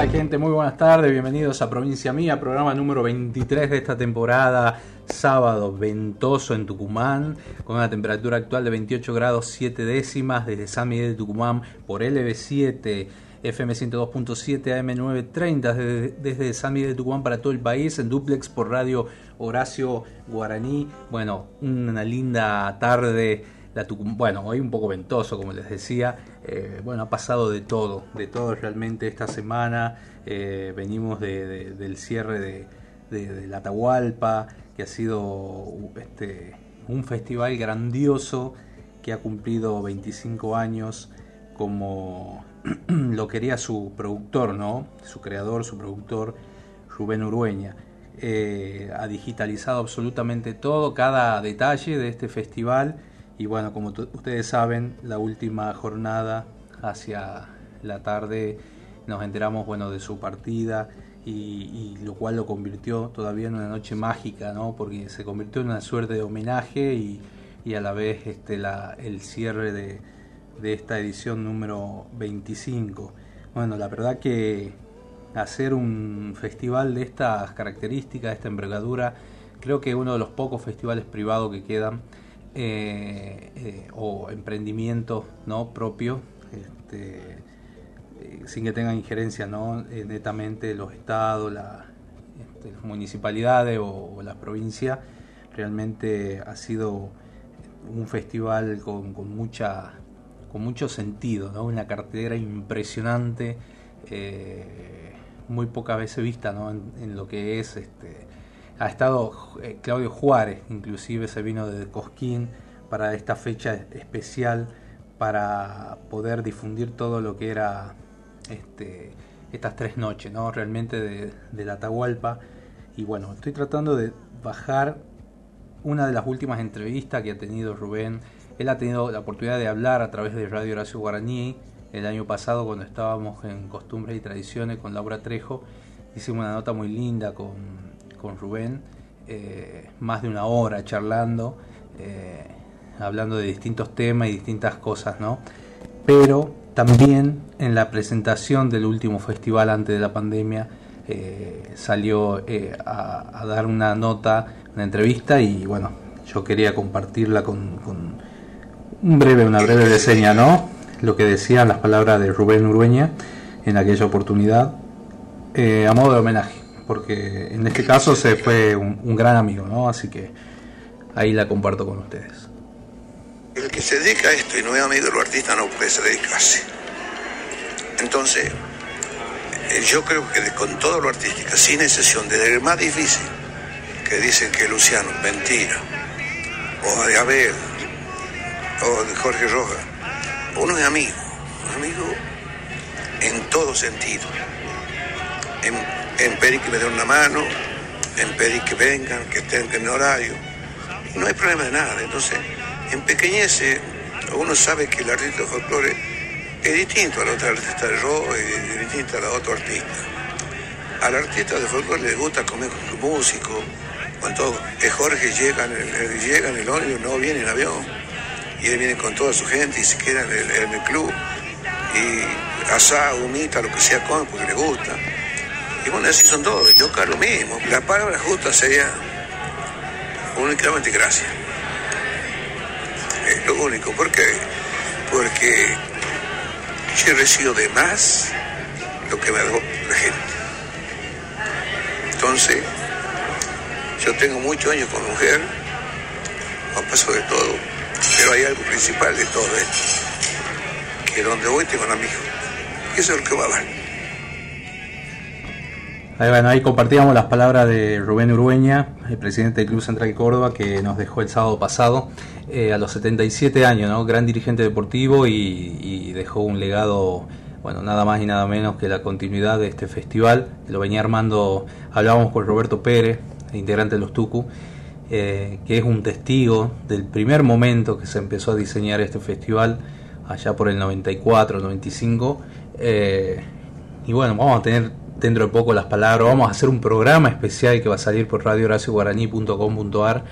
tal gente? Muy buenas tardes, bienvenidos a Provincia Mía, programa número 23 de esta temporada, sábado ventoso en Tucumán, con una temperatura actual de 28 grados 7 décimas desde San Miguel de Tucumán por LB7 FM 102.7 AM930 desde, desde San Miguel de Tucumán para todo el país, en duplex por radio Horacio Guaraní. Bueno, una linda tarde. Bueno, hoy un poco ventoso, como les decía. Eh, bueno, ha pasado de todo, de todo realmente esta semana. Eh, venimos de, del cierre de, la Atahualpa, que ha sido este, un festival grandioso que ha cumplido 25 años como lo quería su productor, ¿no? Su creador, su productor, Rubén Urueña. Eh, ha digitalizado absolutamente todo, cada detalle de este festival. Y bueno, como ustedes saben, la última jornada hacia la tarde nos enteramos bueno, de su partida y, lo cual lo convirtió todavía en una noche mágica, ¿no? porque se convirtió en una suerte de homenaje y, y a la vez este, la, el cierre de, de esta edición número 25. Bueno, la verdad que hacer un festival de estas características, de esta envergadura, creo que uno de los pocos festivales privados que quedan eh, eh, o emprendimientos no propios, este, eh, sin que tengan injerencia no netamente los estados, este, las municipalidades o, o la provincia, realmente ha sido un festival con, con mucha con mucho sentido, una cartera impresionante, muy pocas veces vista ¿no? en, lo que es. Este, ha estado eh, Claudio Juárez, inclusive se vino de Cosquín para esta fecha especial para poder difundir todo lo que era este, estas tres noches, ¿no? realmente de, de la Atahualpa. Y bueno, estoy tratando de bajar una de las últimas entrevistas que ha tenido Rubén él ha tenido la oportunidad de hablar a través de Radio Horacio Guaraní el año pasado cuando estábamos en Costumbres y Tradiciones con Laura Trejo. Hicimos una nota muy linda con, con Rubén, eh, más de una hora charlando, eh, hablando de distintos temas y distintas cosas, ¿no? Pero también en la presentación del último festival antes de la pandemia eh, salió a, dar una nota, una entrevista y bueno, yo quería compartirla con un breve, una breve reseña, ¿no? Lo que decían las palabras de Rubén Urueña en aquella oportunidad, a modo de homenaje, porque en este caso se fue un, gran amigo, ¿no? Así que ahí la comparto con ustedes. El que se dedica a esto y no es amigo de los artistas no puede dedicarse. Entonces, eh, yo creo que con todo lo artístico, sin excepción, desde el más difícil, que dicen que Luciano, mentira, o de Abel, o de Jorge Rojas, uno es amigo, amigo en todo sentido. En, en pedir que me den una mano, en pedir que vengan, que estén en horario. No hay problema de nada. Entonces, en pequeñece, uno sabe que el artista de folclore es distinto al otro artista de rock, es distinto al otro artista. Al artista de folclore le gusta comer con su músico, cuando Jorge llega en el, llega en el no viene en avión y él viene con toda su gente y se queda en el, club y asado, humita, lo que sea come porque le gusta. Y bueno, así son todos, yo acá lo mismo. La palabra justa sería únicamente gracias. Es lo único, ¿por qué? Porque yo he recibido de más lo que me da la gente. Entonces, yo tengo muchos años con mujer, han pasado de todo pero hay algo principal de todo esto, que donde voy tengo un amigo. Eso es lo que va a dar. Ahí, bueno, ahí compartíamos las palabras de Rubén Urueña, el presidente del Club Central Córdoba, que nos dejó el sábado pasado. a los 77 años, ¿no? Gran dirigente deportivo y, y, dejó un legado, bueno, nada más y nada menos que la continuidad de este festival. Lo venía armando, hablábamos con Roberto Pérez, integrante de los Tucu, eh, que es un testigo del primer momento que se empezó a diseñar este festival, allá por el 94, 95. Eh, y bueno, vamos a tener dentro de poco las palabras, vamos a hacer un programa especial que va a salir por radiohoracioguaraní.com.ar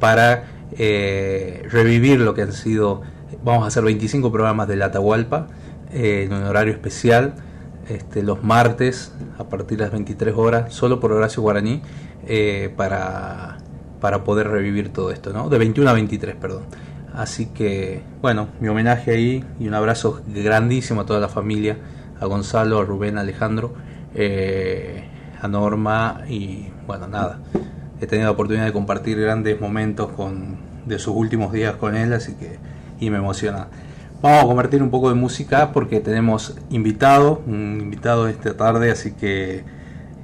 para eh, revivir lo que han sido, vamos a hacer 25 programas de la Atahualpa en un horario especial. Este, los martes a partir de las 23 horas, solo por Horacio Guaraní, para para poder revivir todo esto, ¿no? De 21 a 23, perdón. Así que, bueno, mi homenaje ahí y un abrazo grandísimo a toda la familia, a Gonzalo, a Rubén, a Alejandro, eh, a Norma y, bueno, nada. He tenido la oportunidad de compartir grandes momentos con, de sus últimos días con él, así que, y me emociona. Vamos a convertir un poco de música porque tenemos invitado, un invitado esta tarde, así que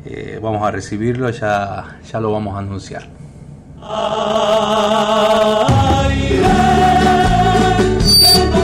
eh, vamos a recibirlo, ya, ya lo vamos a anunciar. Ay, sabiendo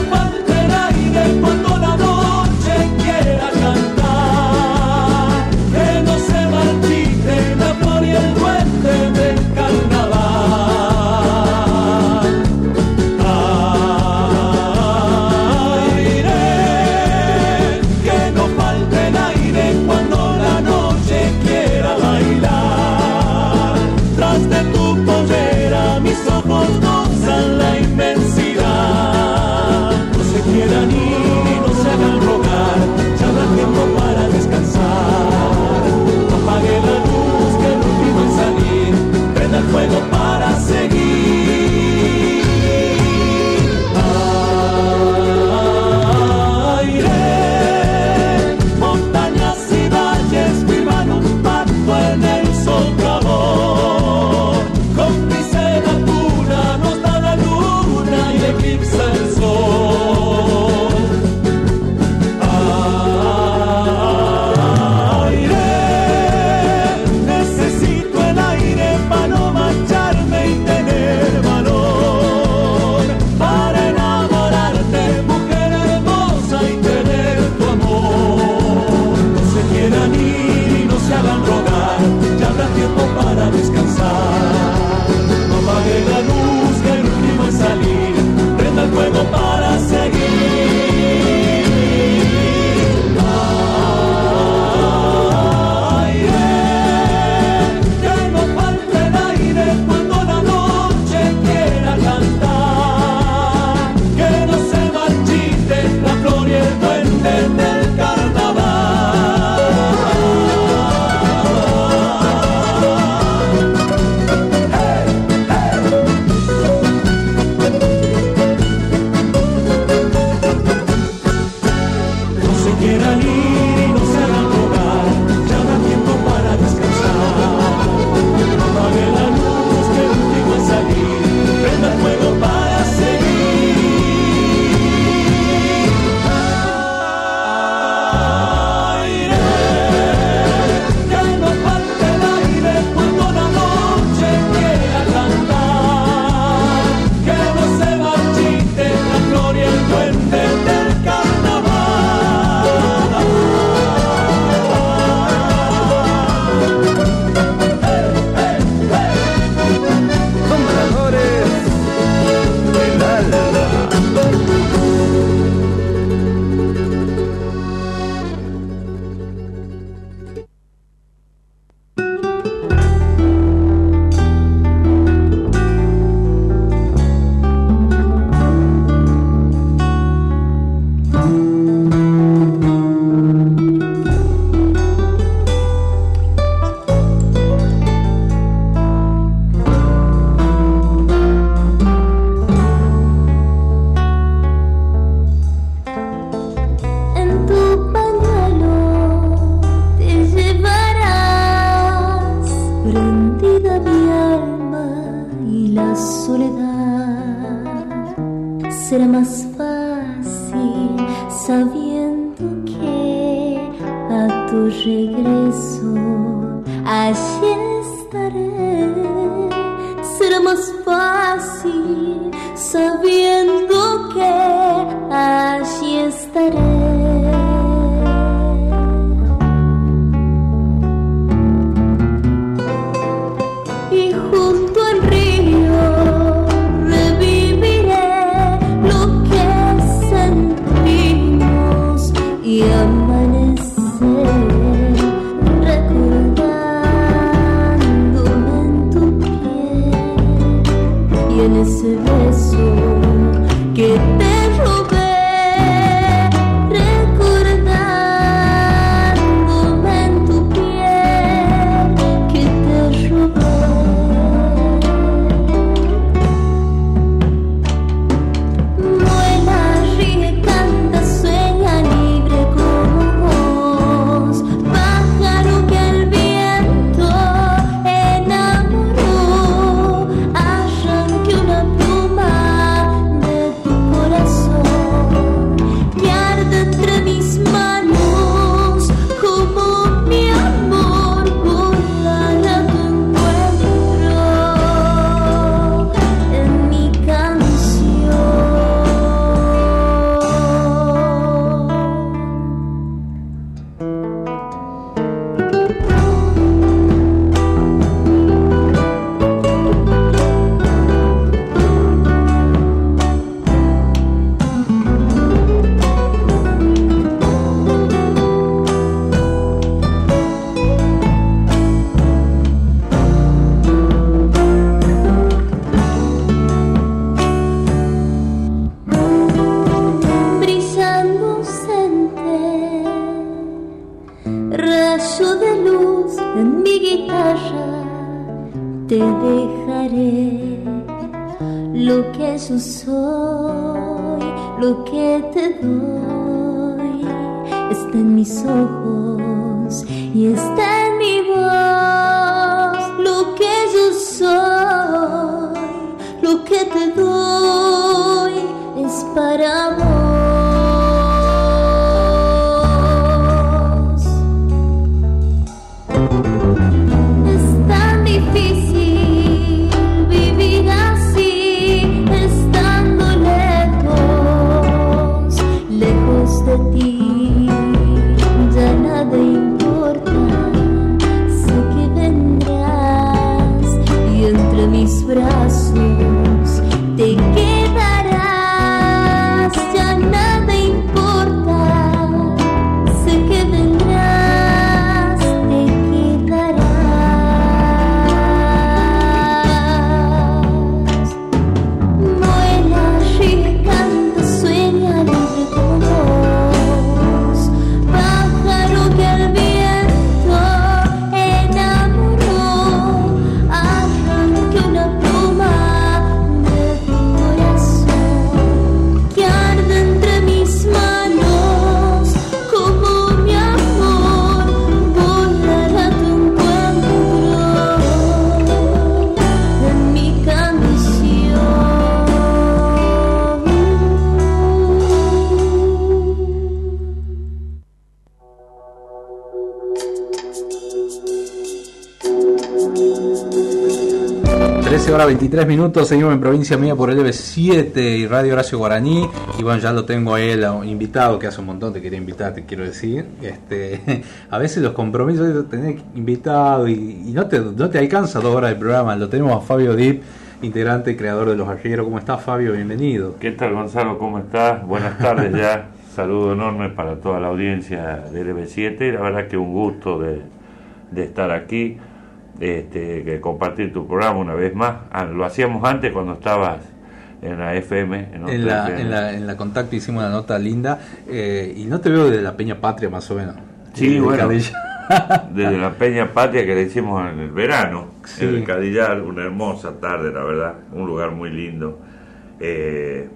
ese beso que te 23 minutos, seguimos en provincia mía por el EB7 y Radio Horacio Guaraní. Y bueno, ya lo tengo a él, invitado que hace un montón te quería invitar, te quiero decir. Este, a veces los compromisos de tener invitado y, y no, te, no te alcanza dos horas del programa. Lo tenemos a Fabio Dip, integrante y creador de Los Arrieros. ¿Cómo estás, Fabio? Bienvenido. ¿Qué tal Gonzalo? ¿Cómo estás? Buenas tardes ya. Saludo enorme para toda la audiencia del EB7. La verdad que un gusto de, de estar aquí, este, que compartir tu programa una vez más. Ah, lo hacíamos antes cuando estabas en la FM. En, En la, FM. en, la, en la contacto hicimos una nota linda eh, y no te veo desde la Peña Patria más o menos. Sí, bueno. Desde la Peña Patria que le hicimos en el verano, Sí. en el Cadillar, una hermosa tarde, la verdad, un lugar muy lindo. Eh,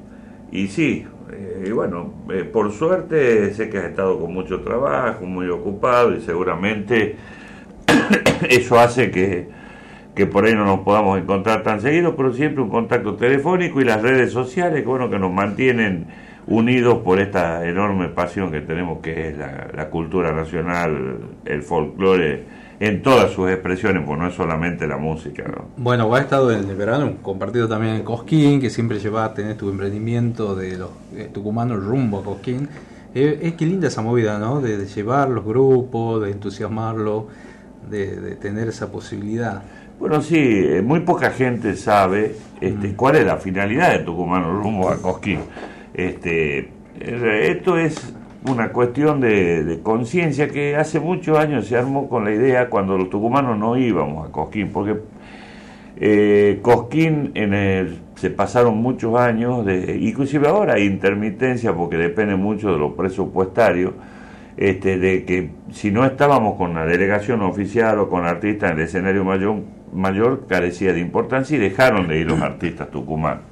y sí, eh, y bueno, eh, por suerte sé que has estado con mucho trabajo, muy ocupado y seguramente eso hace que, que por ahí no nos podamos encontrar tan seguido, pero siempre un contacto telefónico y las redes sociales que bueno que nos mantienen unidos por esta enorme pasión que tenemos que es la, la cultura nacional, el folclore en todas sus expresiones, pues no es solamente la música. ¿no? Bueno, has estado en el verano compartido también en Cosquín, que siempre llevas, tenés tu emprendimiento de los eh, tucumanos rumbo a Cosquín. Eh, es que linda esa movida, ¿no? De, de llevar los grupos, de entusiasmarlos, de, de tener esa posibilidad. Bueno, sí, eh, muy poca gente sabe este, cuál es la finalidad de Tucumano rumbo a Cosquín. Este, eh, esto es una cuestión de, de conciencia que hace muchos años se armó con la idea cuando los tucumanos no íbamos a Cosquín, porque eh, Cosquín en el, se pasaron muchos años, de, inclusive ahora hay intermitencia porque depende mucho de lo presupuestario, este, de que si no estábamos con la delegación oficial o con artistas en el escenario mayor, mayor carecía de importancia y dejaron de ir los artistas tucumanos.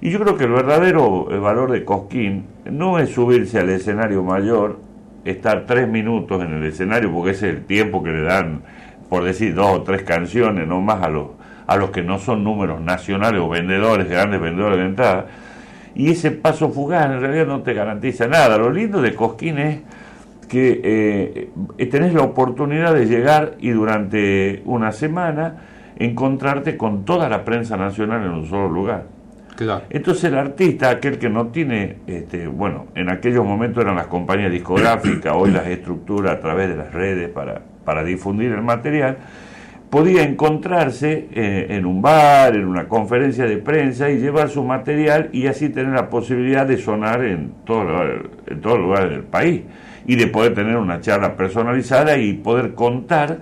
Y yo creo que el verdadero valor de Cosquín no es subirse al escenario mayor, estar tres minutos en el escenario, porque ese es el tiempo que le dan, por decir, dos o tres canciones, no más a los, a los que no son números nacionales o vendedores, grandes vendedores de entrada. Y ese paso fugaz en realidad no te garantiza nada. Lo lindo de Cosquín es que eh, tenés la oportunidad de llegar y durante una semana encontrarte con toda la prensa nacional en un solo lugar. Claro. Entonces el artista, aquel que no tiene, este, bueno, en aquellos momentos eran las compañías discográficas, hoy las estructura a través de las redes para, para difundir el material, podía encontrarse eh, en un bar, en una conferencia de prensa y llevar su material y así tener la posibilidad de sonar en todo en todo lugar del país y de poder tener una charla personalizada y poder contar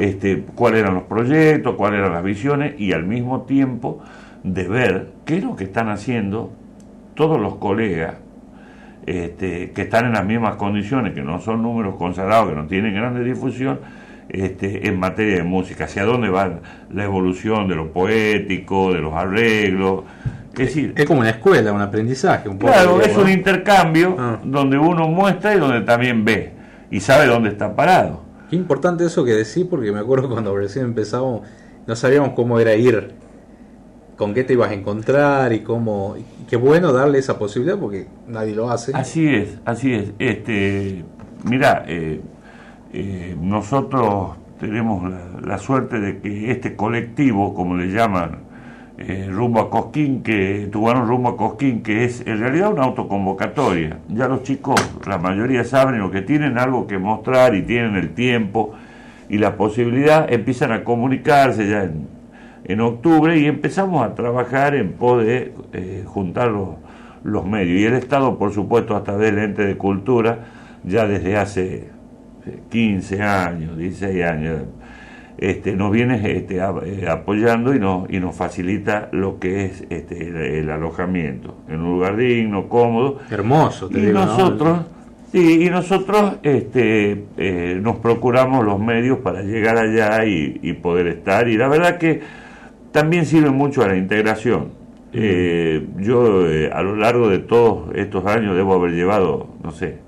este, cuáles eran los proyectos, cuáles eran las visiones y al mismo tiempo de ver qué es lo que están haciendo todos los colegas este, que están en las mismas condiciones, que no son números consagrados, que no tienen grande difusión, este, en materia de música, hacia dónde va la evolución de lo poético, de los arreglos. Es decir, Es como una escuela, un aprendizaje. Un poco, claro, es un intercambio Ah. donde uno muestra y donde también ve y sabe dónde está parado. Qué importante eso que decís, porque me acuerdo cuando recién empezamos, no sabíamos cómo era ir, con qué te ibas a encontrar y cómo. Y qué bueno darle esa posibilidad porque nadie lo hace. Así es, así es. Este, mira, eh, eh, nosotros tenemos la, suerte de que este colectivo, como le llaman, eh, rumbo a Cosquín, que Tubano rumbo a Cosquín, que es en realidad una autoconvocatoria. Ya los chicos, la mayoría saben lo que tienen algo que mostrar y tienen el tiempo y la posibilidad, empiezan a comunicarse ya en, en octubre y empezamos a trabajar en pos de eh, juntar los, los medios. Y el Estado, por supuesto, a través del ente de cultura, ya desde hace 15 años, 16 años, este, nos viene este, eh, apoyando y nos, y nos facilita lo que es este, el, el alojamiento en un lugar digno, cómodo. Hermoso, te Y digo. ¿no? nosotros, sí, y nosotros este, eh, nos procuramos los medios para llegar allá y, y poder estar. Y la verdad que también sirve mucho a la integración. Eh, yo eh, a lo largo de todos estos años debo haber llevado, no sé,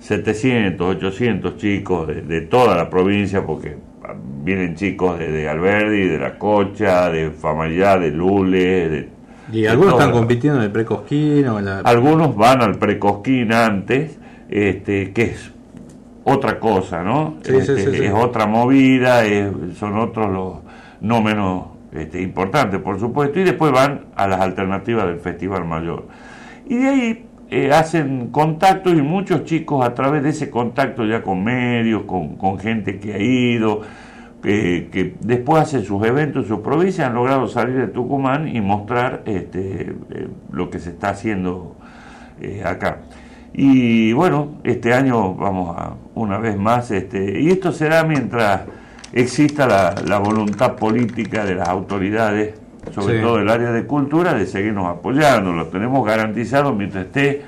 700, 800 chicos de, de toda la provincia, porque vienen chicos de, de Alberdi, de La Cocha, de Famayá, de Lule, de, Y algunos están compitiendo en el precosquín o en la. algunos van al precosquín antes, este, que es otra cosa, ¿no? Sí, Este, sí, sí. Es otra movida, es- son otros los no menos este, importantes, por supuesto, y después van a las alternativas del Festival Mayor. Y de ahí eh, hacen contacto y muchos chicos a través de ese contacto ya con medios, con, gente que ha ido, que, que después hacen sus eventos en sus provincias, han logrado salir de Tucumán y mostrar este, eh, lo que se está haciendo eh, acá. Y bueno, este año vamos a una vez más, este, y esto será mientras exista la voluntad política de las autoridades, sobre Sí. todo del área de cultura, de seguirnos apoyando. Lo tenemos garantizado mientras esté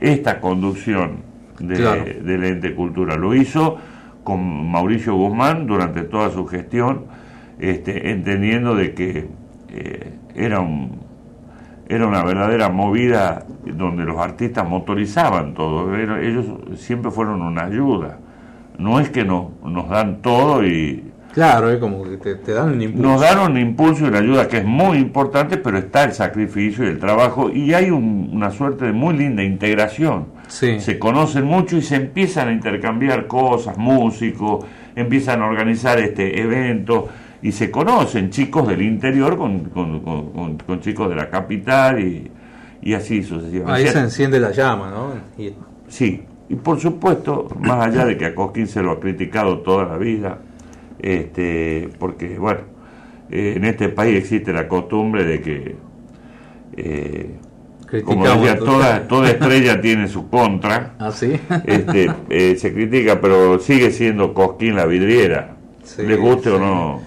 esta conducción de- Claro. del ente cultura. Lo hizo con Mauricio Guzmán durante toda su gestión, este, entendiendo de que eh, era un era una verdadera movida donde los artistas motorizaban todo. Era- ellos siempre fueron una ayuda. No es que no, nos dan todo y Claro, es como que te, te dan un impulso. nos dan un impulso y una ayuda que es muy importante, pero está el sacrificio y el trabajo y hay un- una suerte de muy linda integración. Sí. Se conocen mucho y se empiezan a intercambiar cosas, músicos, empiezan a organizar este evento y se conocen chicos del interior con, con, con- con chicos de la capital y, y así sucesivamente. Ahí se enciende la llama, ¿no? Y- Sí, y por supuesto, más allá de que a Cosquín se lo ha criticado toda la vida, este, porque, bueno, eh, en este país existe la costumbre de que, eh, como decía, toda, toda estrella tiene su contra, ¿Ah, sí? este, eh, se critica, pero sigue siendo Cosquín la vidriera, Sí, les guste o no.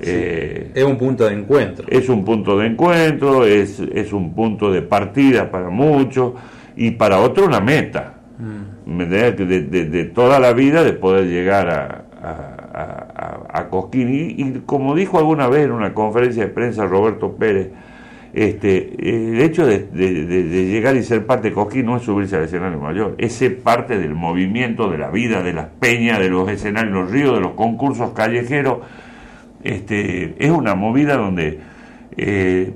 Eh, es un punto de encuentro. es un punto de encuentro, es, es un punto de partida para muchos y para otros una meta. Mm. de- de toda la vida de poder llegar a, a, a- a- Cosquín. Y, como dijo alguna vez en una conferencia de prensa Roberto Pérez, este, el hecho de llegar y ser parte de Cosquín no es subirse al escenario mayor, es ser parte del movimiento, de la vida, de las peñas, de los escenarios, los ríos, de los concursos callejeros. Este, es una movida donde eh,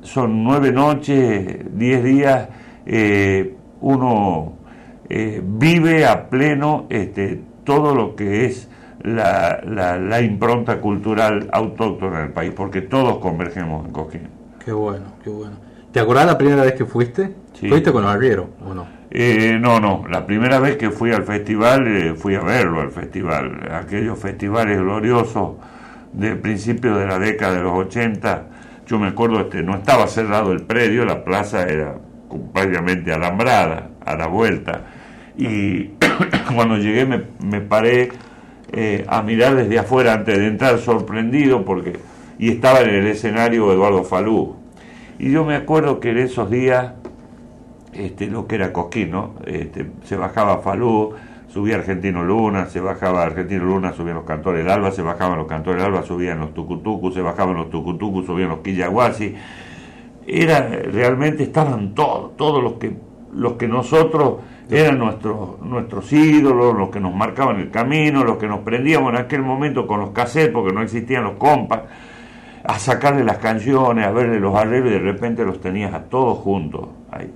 son nueve noches, diez días, eh, uno eh, vive a pleno este, todo lo que es la, la- la impronta cultural autóctona del país, porque todos convergemos en Cosquín. Qué bueno, qué bueno. ¿Te acordás la primera vez que fuiste? Sí. ¿Fuiste con los arrieros o no? Eh, no, no, la primera vez que fui al festival, eh, fui a verlo al festival, aquellos festivales gloriosos del principio de la década de los 80, yo me acuerdo, este, no estaba cerrado el predio, la plaza era prácticamente alambrada a la vuelta, y cuando llegué me, me paré eh, a mirar desde afuera antes de entrar sorprendido porque y estaba en el escenario Eduardo Falú y yo me acuerdo que en esos días este, lo que era Cosquín, ¿no? Este, se bajaba Falú, subía Argentino Luna, se bajaba Argentino Luna, subían los cantores del Alba, se bajaban los cantores del Alba, subían los tucutucus, se bajaban los tucutucus, subían los quillaguasi. Era, realmente estaban todos, todos los que, los que nosotros eran nuestros, nuestros ídolos, los que nos marcaban el camino, los que nos prendíamos en aquel momento con los cassettes, porque no existían los compas, a sacarle las canciones, a verle los arreglos y de repente los tenías a todos juntos. ahí.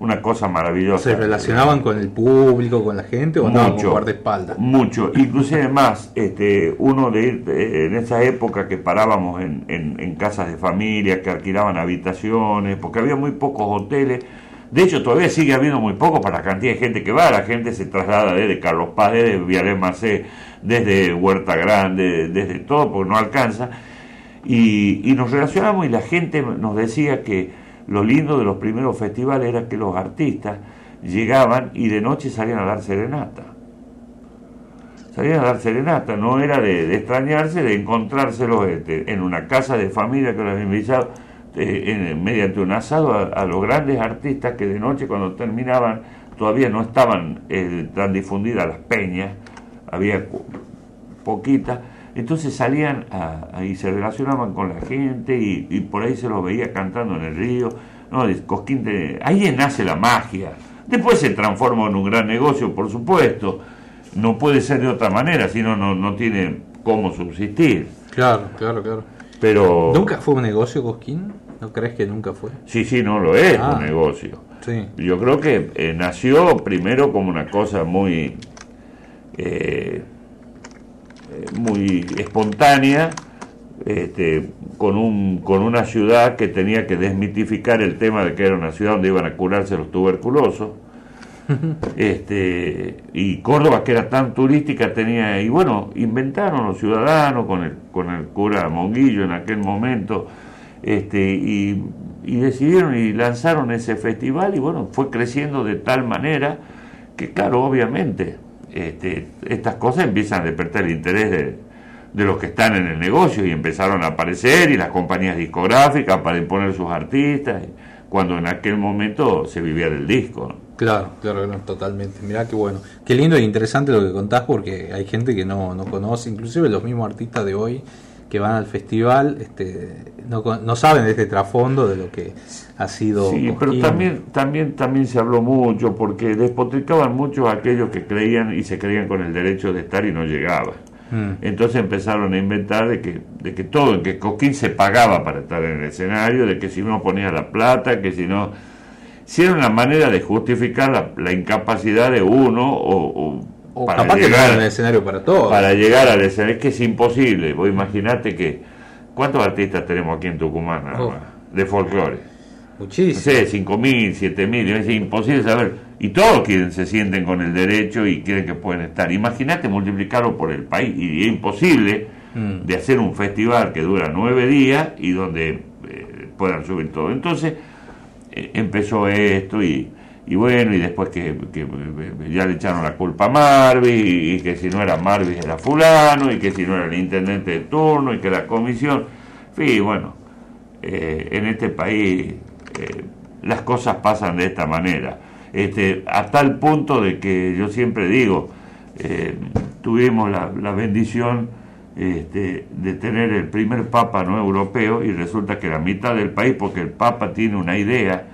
Una cosa maravillosa. ¿Se relacionaban con el público, con la gente o con mucho, guardaespaldas? mucho, inclusive más, este, uno de ir en esa época que parábamos en, en- en casas de familia, que alquilaban habitaciones, porque había muy pocos hoteles. De hecho, todavía sigue habiendo muy poco para la cantidad de gente que va. La gente se traslada desde Carlos Paz, desde Vialé Macé, desde Huerta Grande, desde todo, porque no alcanza. Y, nos relacionamos y la gente nos decía que lo lindo de los primeros festivales era que los artistas llegaban y de noche salían a dar serenata. Salían a dar serenata, no era de, extrañarse, de encontrárselos este, en una casa de familia que los invitado eh, en- mediante un asado a, a los grandes artistas que de noche cuando terminaban todavía no estaban eh, tan difundidas las peñas, había poquitas, entonces salían a- a- y se relacionaban con la gente y, y por ahí se los veía cantando en el río. No, Cosquín ahí nace la magia. Después se transforma en un gran negocio, por supuesto. No puede ser de otra manera, si no, no no tiene cómo subsistir. Claro, claro, claro. Pero ¿Nunca fue un negocio Cosquín? ¿No crees que nunca fue? sí, sí, no lo es Ah. un negocio. Sí. Yo creo que eh, nació primero como una cosa muy, eh, eh, muy espontánea, este, con, un, con una ciudad que tenía que desmitificar el tema de que era una ciudad donde iban a curarse los tuberculosos. este y Córdoba que era tan turística tenía y bueno inventaron los ciudadanos con el con el cura Monguillo en aquel momento este y, decidieron y lanzaron ese festival y bueno fue creciendo de tal manera que claro obviamente este, estas cosas empiezan a despertar el interés de, los que están en el negocio y empezaron a aparecer y las compañías discográficas para imponer sus artistas cuando en aquel momento se vivía del disco claro, claro, totalmente. Mirá qué bueno. Qué lindo e interesante lo que contás porque hay gente que no, no conoce, inclusive los mismos artistas de hoy que van al festival este, no, no saben de este trasfondo de lo que ha sido. Sí, pero Cosquín. también, también, también se habló mucho porque despotricaban mucho a aquellos que creían y se creían con el derecho de estar y no llegaban. Mm, Entonces empezaron a inventar de que, de que todo, que Coquín se pagaba para estar en el escenario, de que si no ponía la plata, que si no... Si era una manera de justificar la, la incapacidad de uno o, o- O para capaz que no llegar- un escenario para todo. para llegar al escenario. Es que es imposible. Vos imaginate que. ¿Cuántos artistas tenemos aquí en Tucumán nada Oh. más? De folclore. No Muchísimo. sé, 5.000, 7.000, es imposible saber. Y todos quieren, se sienten con el derecho y quieren que pueden estar. Imagínate multiplicarlo por el país. Y es imposible Mm. de hacer un festival que dura nueve días y donde eh, puedan subir todo. Entonces eh, empezó esto y, y bueno, y después que, que, ya le echaron la culpa a Marvis y, que si no era Marvis era fulano y que si no era el intendente de turno y que la comisión. En bueno, eh, en este país eh, las cosas pasan de esta manera. Este, a tal punto de que yo siempre digo, eh, tuvimos la, la bendición este, de tener el primer papa no europeo y resulta que la mitad del país, porque el papa tiene una idea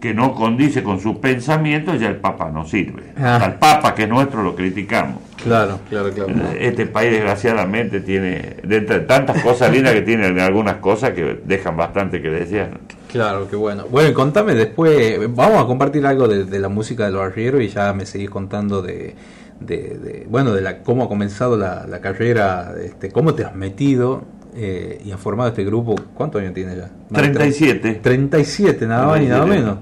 que no condice con sus pensamientos, ya el papa no sirve. Ah. Al papa que es nuestro lo criticamos. Claro, claro, claro. Este país desgraciadamente tiene, dentro de tantas cosas lindas que tiene algunas cosas que dejan bastante que desear. Claro, qué bueno. Bueno, contame después, vamos a compartir algo de, de la música del barriero y ya me seguís contando de, de, de- bueno, de la, cómo ha comenzado la, la carrera, este, cómo te has metido eh, y has formado este grupo. ¿Cuántos años tienes ya? Más de 37. 37, nada más ni nada 37. menos.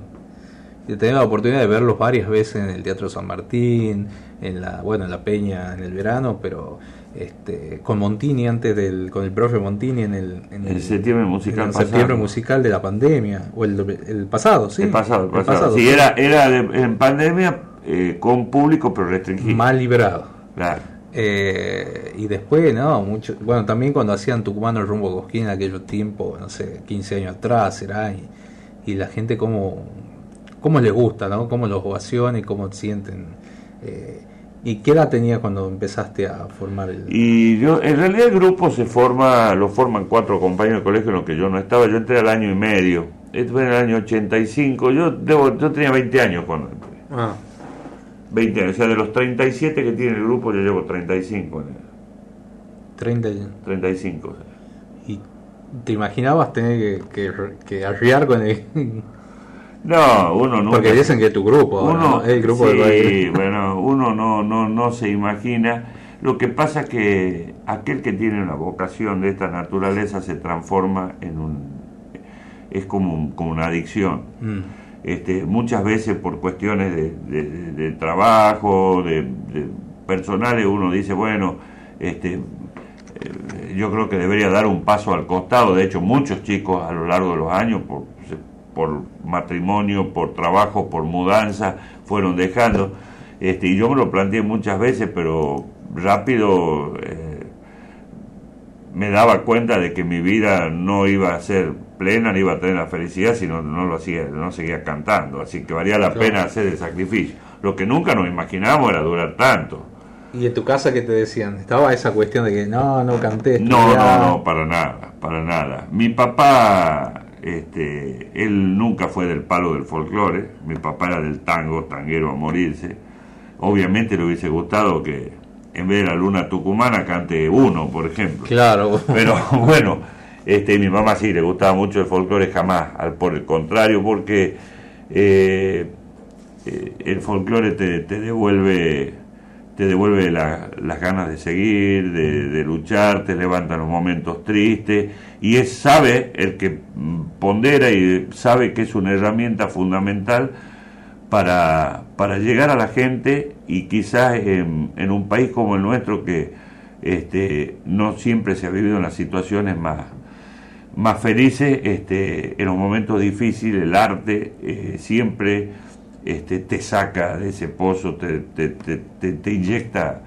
He tenido la oportunidad de verlos varias veces en el Teatro San Martín, en la, bueno, en la Peña en el verano, pero este, con Montini antes del, con el profe Montini en el, en El septiembre musical en el pasado. septiembre musical de la pandemia, o el, el pasado, sí. El pasado, el pasado. Sí, era, era de- en pandemia eh, con público pero restringido. Mal liberado. Claro. Eh, y después, no, mucho, bueno, también cuando hacían Tucumano el rumbo a Cosquín en aquellos tiempos, no sé, 15 años atrás, será, y, y la gente cómo, cómo les gusta, ¿no? Cómo los ovaciona y cómo sienten. eh, ¿Y qué edad tenías cuando empezaste a formar el...? Y yo, en realidad el grupo se forma, lo forman cuatro compañeros de colegio en los que yo no estaba, yo entré al año y medio, esto fue en el año 85, yo, debo, yo tenía 20 años cuando entré, Ah, 20 años, o sea, de los 37 que tiene el grupo yo llevo 35, en el- 30 años. 35. o sea. ¿Y te imaginabas tener que, que, que arriar con el... No, uno nunca... Porque dicen que es tu grupo, ahora, uno, ¿no? Es el grupo sí, del bueno, uno no, no, no se imagina. Lo que pasa que aquel que tiene una vocación de esta naturaleza se transforma en un... es como, un- como una adicción. Mm, Este, muchas veces por cuestiones de, trabajo, de, personales, uno dice, bueno, este, eh, yo creo que debería dar un paso al costado. De hecho, muchos chicos a lo largo de los años, por, por matrimonio, por trabajo, por mudanza, fueron dejando. Este, y yo me lo planteé muchas veces, pero rápido eh, me daba cuenta de que mi vida no iba a ser plena, ni iba a tener la felicidad si no, no lo hacía, no seguía cantando. Así que valía la Claro. pena hacer el sacrificio. Lo que nunca nos imaginábamos era durar tanto. ¿Y en tu casa qué te decían? ¿Estaba esa cuestión de que no, no canté? No, no, no, para nada, para nada. Mi papá, este, él nunca fue del palo del folclore. Mi papá era del tango, tanguero a morirse. Obviamente le hubiese gustado que en vez de la luna tucumana cante uno, por ejemplo. Claro. Pero bueno, este, mi mamá sí le gustaba mucho el folclore, jamás, al, por el contrario, porque eh, eh, el folclore te, devuelve te devuelve la- las ganas de seguir, de, luchar, te levanta en los momentos tristes y es sabe el que pondera y sabe que es una herramienta fundamental para, para llegar a la gente y quizás en, en un país como el nuestro que este, no siempre se ha vivido en las situaciones más, más felices, este, en los momentos difíciles el arte eh, siempre este, te saca de ese pozo, te, te, te, te- inyecta,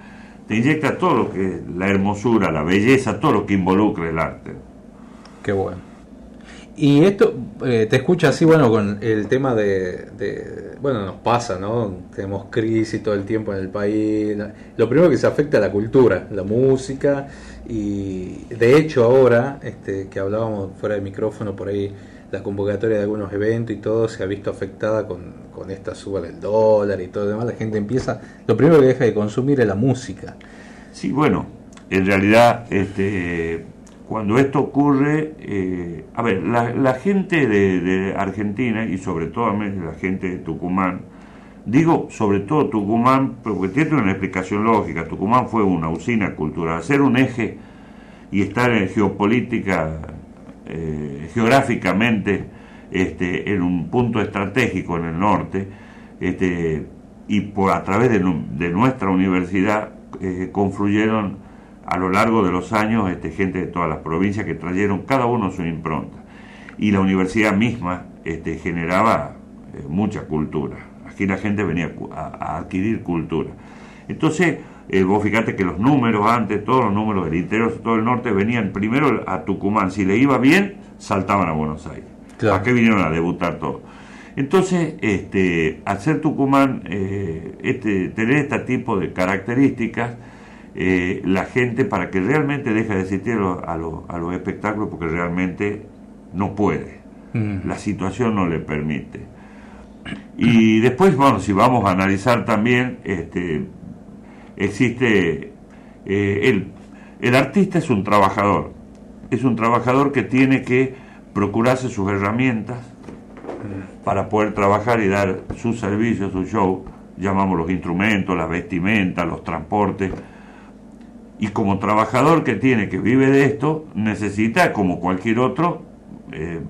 te inyecta todo lo que la hermosura, la belleza, todo lo que involucra el arte. Qué bueno. Y esto, eh, te escucha así, bueno, con el tema de, de- Bueno, nos pasa, ¿no? Tenemos crisis todo el tiempo en el país. Lo primero que se afecta es la cultura, la música. Y de hecho ahora, este, que hablábamos fuera de micrófono, por ahí la convocatoria de algunos eventos y todo se ha visto afectada con, con esta suba del dólar y todo lo demás. La gente empieza... Lo primero que deja de consumir es la música. Sí, bueno, en realidad, este, cuando esto ocurre, eh, a ver, la, gente de, Argentina y sobre todo la gente de Tucumán Digo, sobre todo Tucumán, porque tiene una explicación lógica. Tucumán fue una usina cultural. Ser un eje y estar en geopolítica, eh, geográficamente, este, en un punto estratégico en el norte, este, y por, a través de, de nuestra universidad eh, confluyeron a lo largo de los años este, gente de todas las provincias que trajeron cada uno su impronta. Y la universidad misma este, generaba eh, mucha cultura. Aquí la gente venía a, adquirir cultura. Entonces, eh, vos fíjate que los números antes, todos los números del interior, todo el norte, venían primero a Tucumán. Si le iba bien, saltaban a Buenos Aires. ¿A qué vinieron a debutar todos? Entonces, este, hacer Tucumán, eh, este, tener este tipo de características, eh, la gente para que realmente deje de asistir a, los espectáculos porque realmente no puede. La situación no le permite. Y después, bueno, si vamos a analizar también, este, existe eh, el, el artista es un trabajador, es un trabajador que tiene que procurarse sus herramientas para poder trabajar y dar su servicio, su show, llamamos los instrumentos, las vestimentas, los transportes. Y como trabajador que tiene, que vive de esto, necesita, como cualquier otro, eh,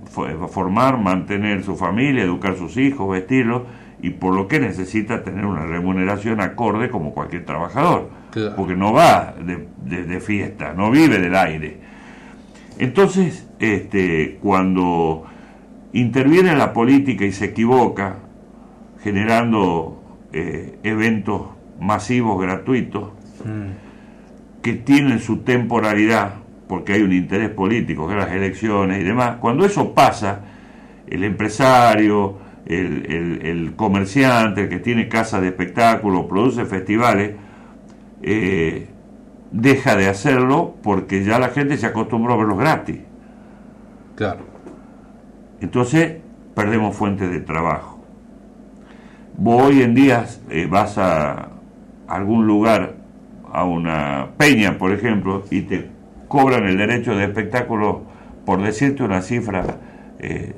formar, mantener su familia, educar a sus hijos, vestirlos, y por lo que necesita tener una remuneración acorde como cualquier trabajador, porque no va de, de, fiesta, no vive del aire. Entonces, este, cuando interviene en la política y se equivoca, generando eh, eventos masivos gratuitos mm. Que tienen su temporalidad, porque hay un interés político, que las elecciones y demás, cuando eso pasa, el empresario, el, comerciante, el que tiene casas de espectáculos, produce festivales, eh, deja de hacerlo porque ya la gente se acostumbró a verlos gratis. Claro. Entonces perdemos fuentes de trabajo. Vos hoy en día eh, vas a algún lugar, a una peña, por ejemplo, y te cobran el derecho de espectáculo, por decirte una cifra,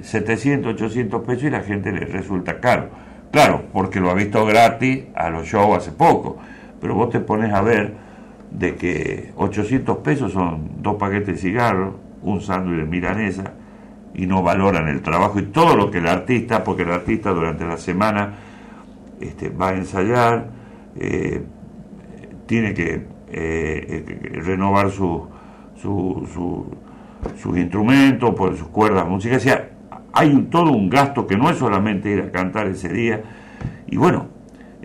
700, eh, 800 pesos y la gente le resulta caro. Claro, porque lo ha visto gratis a los shows hace poco, pero vos te pones a ver de que 800 pesos son dos paquetes de cigarros, un sándwich de milanesa, y no valoran el trabajo y todo lo que el artista, porque el artista durante la semana este, va a ensayar, eh, tiene que eh, eh, renovar su, su, su, sus instrumentos, por sus cuerdas musicales. O sea, hay todo un gasto que no es solamente ir a cantar ese día. Y bueno,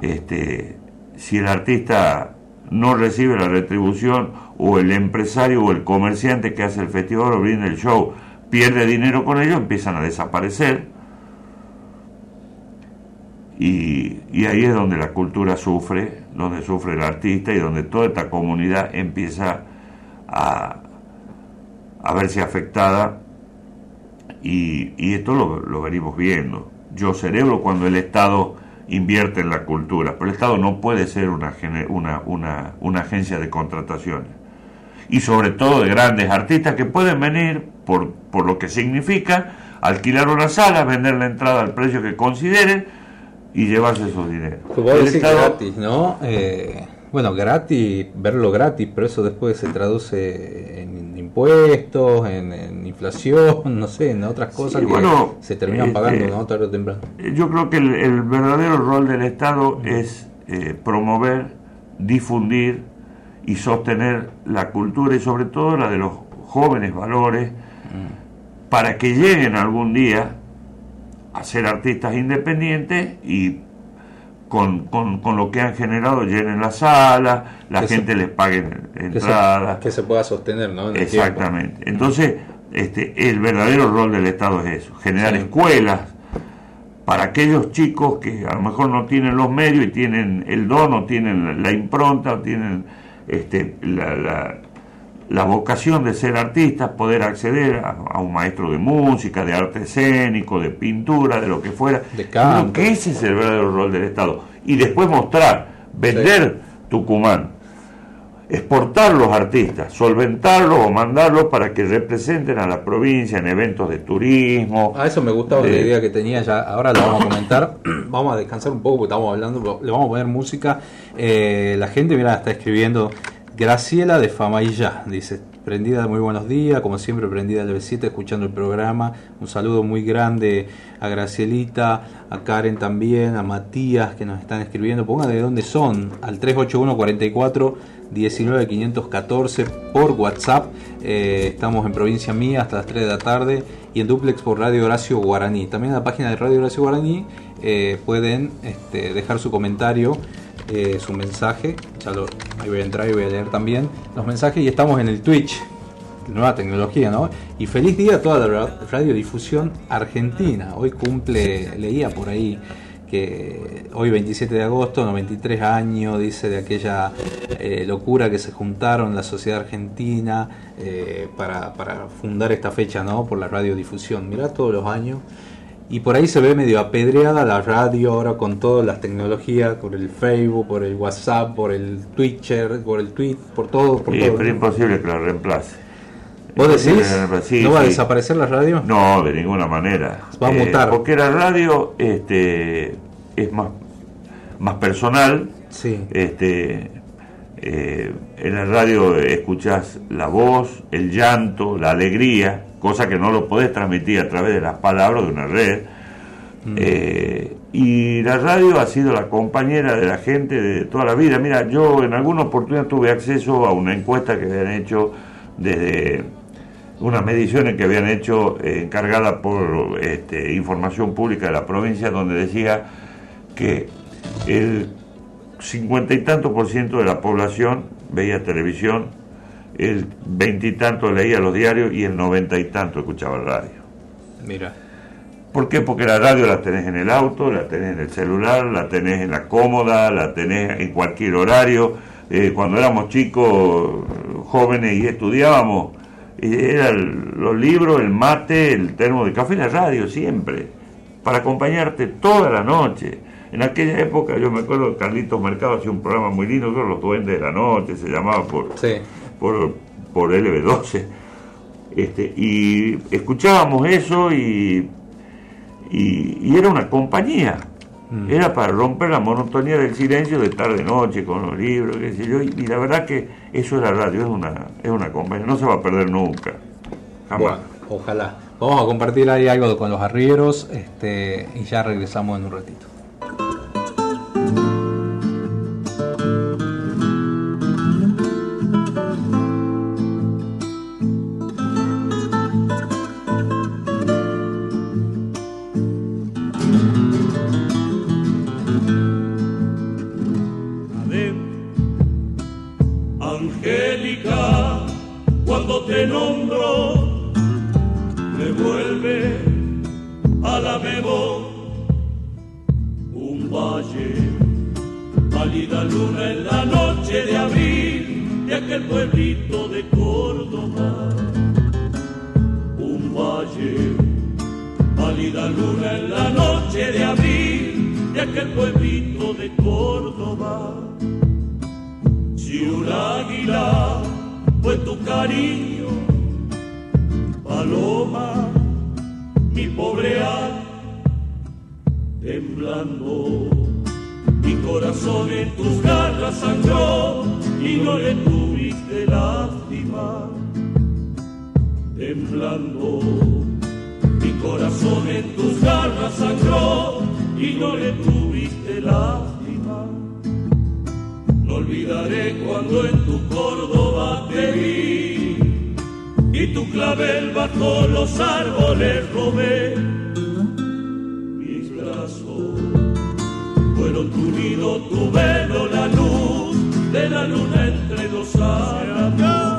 este, si el artista no recibe la retribución, o el empresario o el comerciante que hace el festival o brinda el show, pierde dinero con ello, empiezan a desaparecer. Y, ahí es donde la cultura sufre, donde sufre el artista y donde toda esta comunidad empieza a, a verse afectada. Y, esto lo, venimos viendo. Yo cerebro cuando el Estado invierte en la cultura, pero el Estado no puede ser una, una, una, una agencia de contrataciones y sobre todo de grandes artistas que pueden venir por, por lo que significa alquilar una sala, vender la entrada al precio que consideren y llevarse esos dineros. Pues gratis, ¿no? Eh, bueno, gratis, verlo gratis, pero eso después se traduce en impuestos, en, inflación, no sé, en otras cosas que se terminan pagando, ¿no? Tarde o temprano. Yo creo que el, verdadero rol del Estado es eh, promover, difundir, y sostener la cultura y sobre todo la de los jóvenes valores para que lleguen algún día a ser artistas independientes y con, con, lo que han generado llenen la sala, la gente les pague entradas. Que se, pueda sostener, ¿no? Exactamente. Entonces, este, el verdadero rol del Estado es eso, generar escuelas para aquellos chicos que a lo mejor no tienen los medios y tienen el don o tienen la impronta o tienen este, la, la, vocación de ser artista, poder acceder a, un maestro de música, de arte escénico, de pintura, de lo que fuera. De Creo que ese es el verdadero rol del Estado. Y después mostrar, vender Tucumán. exportar los artistas, solventarlos o mandarlos para que representen a la provincia en eventos de turismo. A eso me gustaba la de- idea que tenía ya, ahora lo vamos a comentar. vamos a descansar un poco porque estamos hablando, le vamos a poner música. Eh, la gente, mira, está escribiendo Graciela de Famaillá, dice, prendida, muy buenos días, como siempre prendida del B7 escuchando el programa. Un saludo muy grande a Gracielita, a Karen también, a Matías que nos están escribiendo. Pongan de dónde son, al 381 44 19 514 por WhatsApp. Eh, estamos en provincia mía hasta las 3 de la tarde y en duplex por Radio Horacio Guaraní. También en la página de Radio Horacio Guaraní eh, pueden este, dejar su comentario, eh, su mensaje. Ya lo, ahí voy a entrar y voy a leer también los mensajes. Y estamos en el Twitch, nueva tecnología, ¿no? Y feliz día a toda la ra- radiodifusión argentina. Hoy cumple, leía por ahí que hoy 27 de agosto, 93 años, dice, de aquella eh, locura que se juntaron la sociedad argentina eh, para, para fundar esta fecha, ¿no? Por la radiodifusión. Mirá todos los años. Y por ahí se ve medio apedreada la radio ahora con todas las tecnologías, por el Facebook, por el WhatsApp, por el Twitter, por el tweet, por todo, por Y todo. pero es imposible que la reemplace. ¿Vos decís? Sí, ¿No va a sí. desaparecer la radio? No, de ninguna manera. Eh, Va a mutar. Porque la radio este, es más, más personal. Sí. Este, eh, en la radio escuchás la voz, el llanto, la alegría, cosa que no lo podés transmitir a través de las palabras de una red. Eh, y la radio ha sido la compañera de la gente de toda la vida. Mira, yo en alguna oportunidad tuve acceso a una encuesta que habían hecho desde unas mediciones que habían hecho eh, encargada por este, información pública de la provincia, donde decía que el cincuenta y tanto por ciento de la población veía televisión, el veintitanto leía los diarios y el noventa y tanto escuchaba radio. Mira. ¿Por qué? Porque la radio la tenés en el auto, la tenés en el celular, la tenés en la cómoda, la tenés en cualquier horario. Eh, cuando éramos chicos, jóvenes y estudiábamos, eh, eran los libros, el mate, el termo de café la radio siempre, para acompañarte toda la noche. En aquella época, yo me acuerdo que Carlitos Mercado hacía un programa muy lindo, creo Los Duendes de la Noche, se llamaba por, Sí. Por, por LB12. Este, y escuchábamos eso y, y, y era una compañía. Era para romper la monotonía del silencio de tarde-noche con los libros, qué sé yo. Y, y la verdad que eso es la radio, es una, es una compañía, no se va a perder nunca. Jamás. Bueno, ojalá. Vamos a compartir ahí algo con los arrieros este, y ya regresamos en un ratito. Luna en la noche de abril de aquel pueblito de Córdoba. Un valle, pálida luna en la noche de abril de aquel pueblito de Córdoba. Si un águila fue tu cariño, paloma, mi pobre alma, temblando, mi corazón en tus garras sangró y no le tuviste lástima. Temblando, mi corazón en tus garras sangró y no le tuviste lástima. No olvidaré cuando en tu Córdoba te vi y tu clavel bajo los árboles robé. Tu nido, tu velo, la luz de la luna entre los árboles.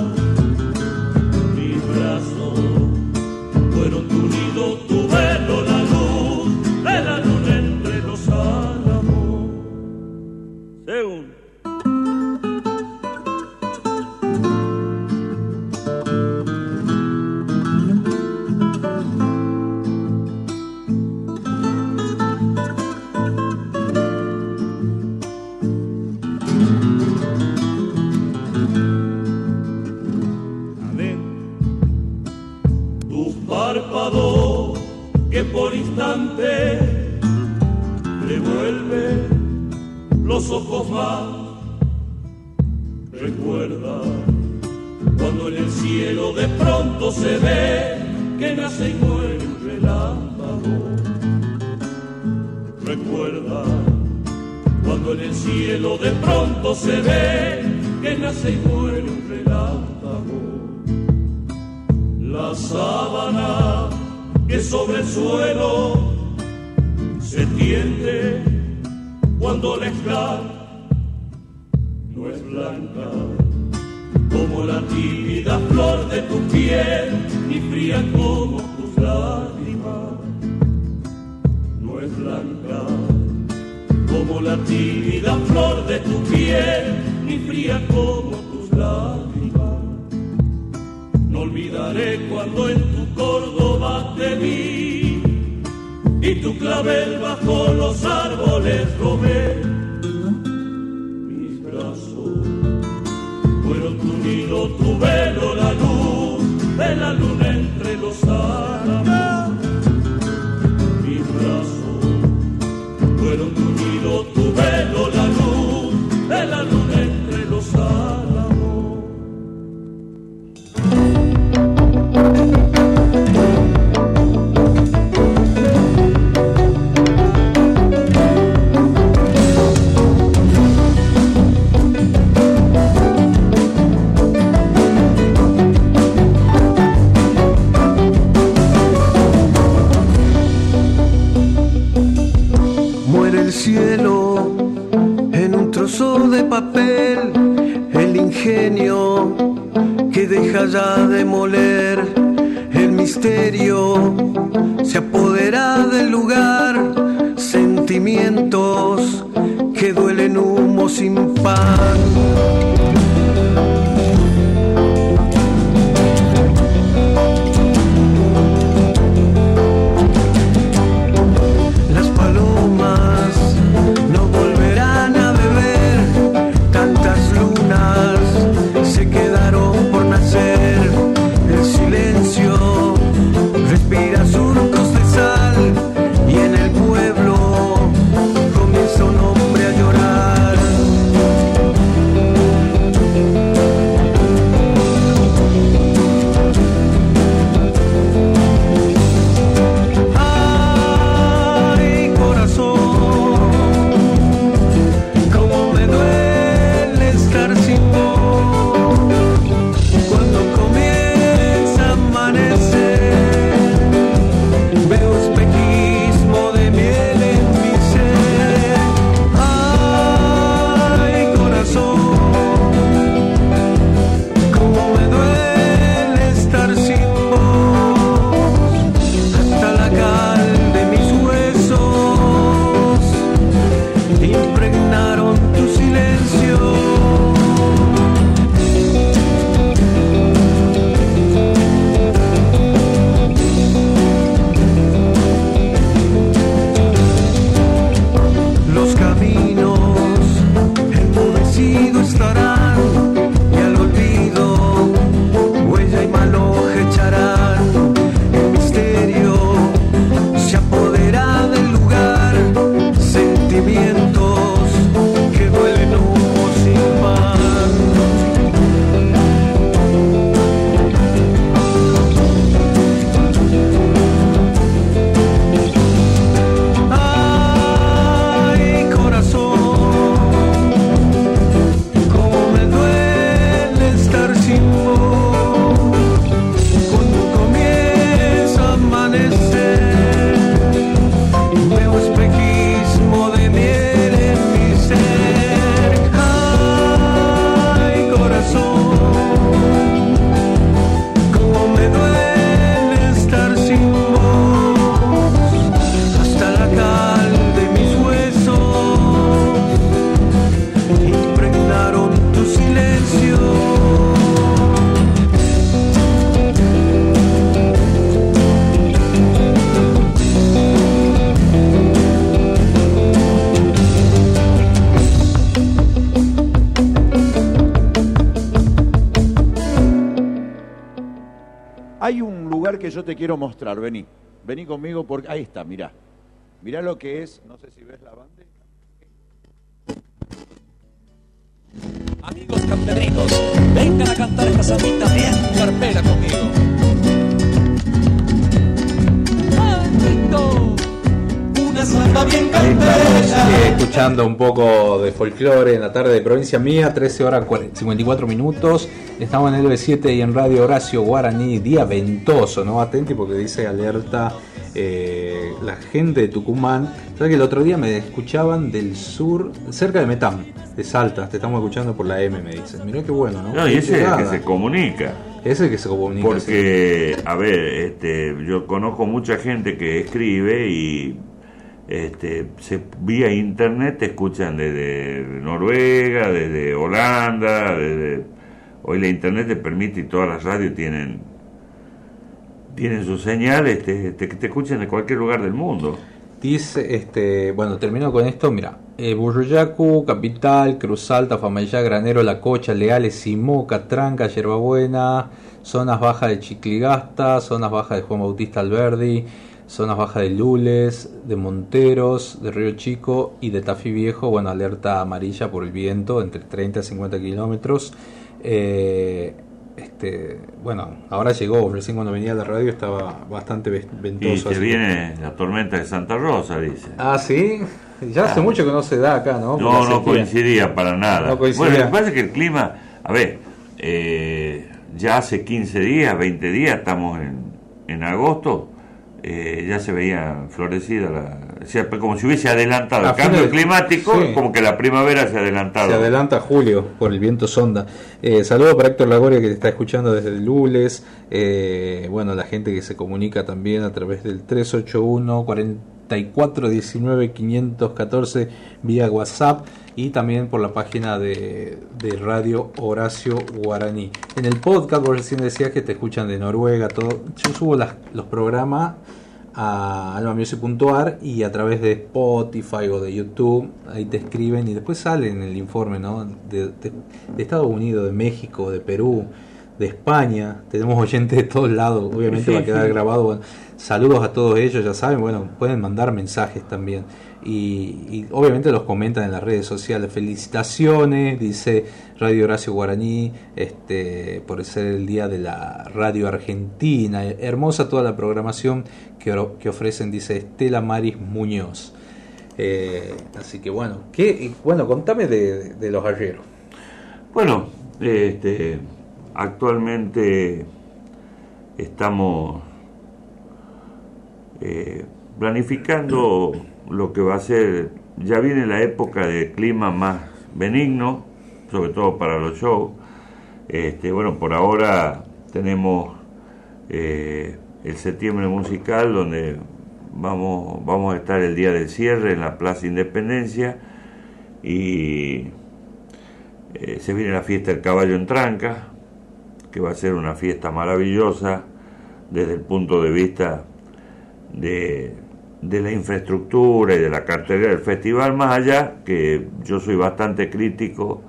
demoler el misterio, se apodera del lugar sentimientos que duelen humo sin pan. yo te quiero mostrar, vení. Vení conmigo porque ahí está, mirá. Mirá lo que es, no sé si ves la bandera. Amigos camperinos, vengan a cantar esta sandita bien carpera conmigo. Eh, escuchando un poco de folclore en la tarde de provincia mía, 13 horas 40 54 minutos. Estamos en el B7 y en Radio Horacio Guaraní, día ventoso, ¿no? Atenti porque dice alerta eh, la gente de Tucumán. ¿Sabes que el otro día me escuchaban del sur, cerca de Metam, de Salta? Te estamos escuchando por la M, me dicen. Mirá qué bueno, ¿no? No, y ese es el que se comunica. Ese es el que se comunica. sí. Porque, a ver, este, yo conozco mucha gente que escribe y este, se, vía internet te escuchan desde Noruega, desde Holanda, desde... Hoy la internet te permite y todas las radios tienen tienen sus señales, te, te, escuchan de cualquier lugar del mundo. Dice, este, bueno, termino con esto, mira, eh, Burruyacu, Capital, Cruz Alta, Famayá, Granero, La Cocha, Leales, Simó, Catranca, Yerbabuena, zonas bajas de Chicligasta, zonas bajas de Juan Bautista Alberdi, zonas bajas de Lules, de Monteros, de Río Chico y de Tafí Viejo, bueno, alerta amarilla por el viento, entre 30 y 50 kilómetros. Eh, este, bueno, ahora llegó, recién cuando venía a la radio estaba bastante ve- Y ventoso. te que- viene la tormenta de Santa Rosa, dice. Ah, sí. Ya hace mucho que no se da acá, ¿no? No, no coincidía para nada. No coincidía. Bueno, lo que pasa es que el clima, a ver, eh, ya hace 15 días, 20 días, estamos en, en agosto, eh, ya se veía florecida, la, o sea, como si hubiese adelantado el cambio de- climático, sí. como que la primavera se ha adelantado. Se adelanta julio por el viento sonda. Eh, saludo para Héctor Lagoria que te está escuchando desde Lules. Eh, bueno, la gente que se comunica también a través del 381 4419 514 vía WhatsApp y también por la página de, de Radio Horacio Guaraní. En el podcast, vos recién decías que te escuchan de Noruega, todo. Yo subo las- los programas a almamusic.ar y a través de Spotify o de YouTube, ahí te escriben y después sale en el informe ¿no? de, de- de Estados Unidos, de México, de Perú, de España. Tenemos oyentes de todos lados, obviamente Sí, va a quedar sí. grabado. Bueno, saludos a todos ellos, ya saben, bueno, pueden mandar mensajes también. Y, y obviamente los comentan en las redes sociales. Felicitaciones, dice Radio Horacio Guaraní, este, por ser el día de la radio argentina. Hermosa toda la programación que, que ofrecen, dice Estela Maris Muñoz. Eh, así que bueno, ¿qué, bueno, contame de, de los arrieros. Bueno, este, actualmente estamos eh, planificando lo que va a ser, ya viene la época de clima más benigno, sobre todo para los shows. Este, bueno, por ahora tenemos eh, el septiembre musical donde vamos, vamos a estar el día del cierre en la Plaza Independencia y eh, se viene la fiesta del caballo en tranca, que va a ser una fiesta maravillosa desde el punto de vista de, de la infraestructura y de la cartera del festival, más allá que yo soy bastante crítico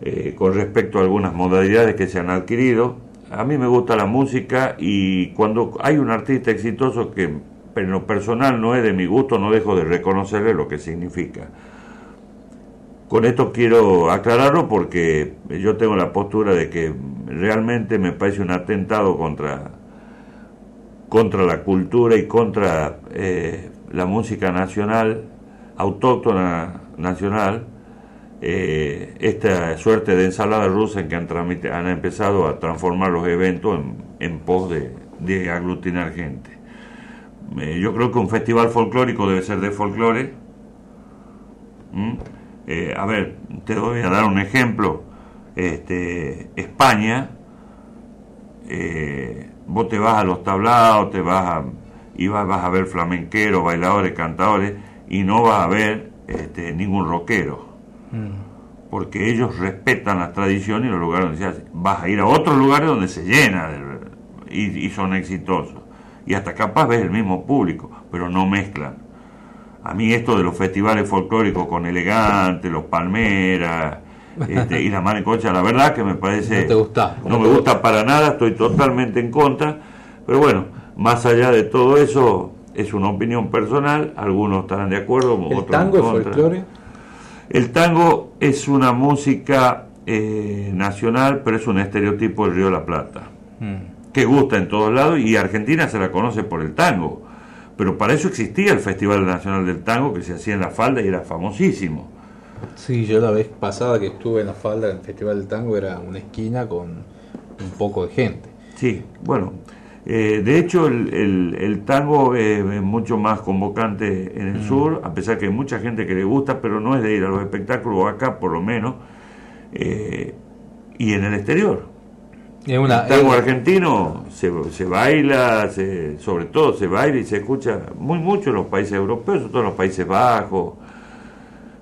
eh, con respecto a algunas modalidades que se han adquirido. A mí me gusta la música y cuando hay un artista exitoso que en lo personal no es de mi gusto, no dejo de reconocerle lo que significa. Con esto quiero aclararlo porque yo tengo la postura de que realmente me parece un atentado contra, contra la cultura y contra eh, la música nacional, autóctona nacional, eh, esta suerte de ensalada rusa en que han, han empezado a transformar los eventos en, pos de, de aglutinar gente. Eh, yo creo que un festival folclórico debe ser de folclore. ¿Mm? A ver, te voy a dar un ejemplo. Este, España, vos te vas a los tablados, te vas a, y vas, vas a ver flamenqueros, bailadores, cantadores, y no vas a ver este, ningún rockero. Porque ellos respetan las tradiciones y los lugares donde se hace. Vas a ir a otros lugares donde se llena y, y son exitosos. Y hasta capaz ves el mismo público, pero no mezclan. A mí esto de los festivales folclóricos con Elegante, los Palmeras este, y la Maricocha, la verdad que me parece... No te gusta. No me gusta para nada, estoy totalmente en contra. Pero bueno, más allá de todo eso, es una opinión personal. Algunos estarán de acuerdo, ¿El otros tango en es contra. folclore? El tango es una música eh, nacional, pero es un estereotipo del Río de la Plata, Mm. que gusta en todos lados y Argentina se la conoce por el tango. Pero para eso existía el Festival Nacional del Tango que se hacía en La Falda y era famosísimo. Sí, yo la vez pasada que estuve en la falda en el Festival del Tango era una esquina con un poco de gente. Sí, bueno, eh, de hecho el, el- el tango es mucho más convocante en el sur, a pesar que hay mucha gente que le gusta, pero no es de ir a los espectáculos acá por lo menos, eh, y en el exterior. Es una, el tango es- argentino se, se baila, se- sobre todo se baila y se escucha muy mucho en los países europeos, sobre todo en los Países Bajos.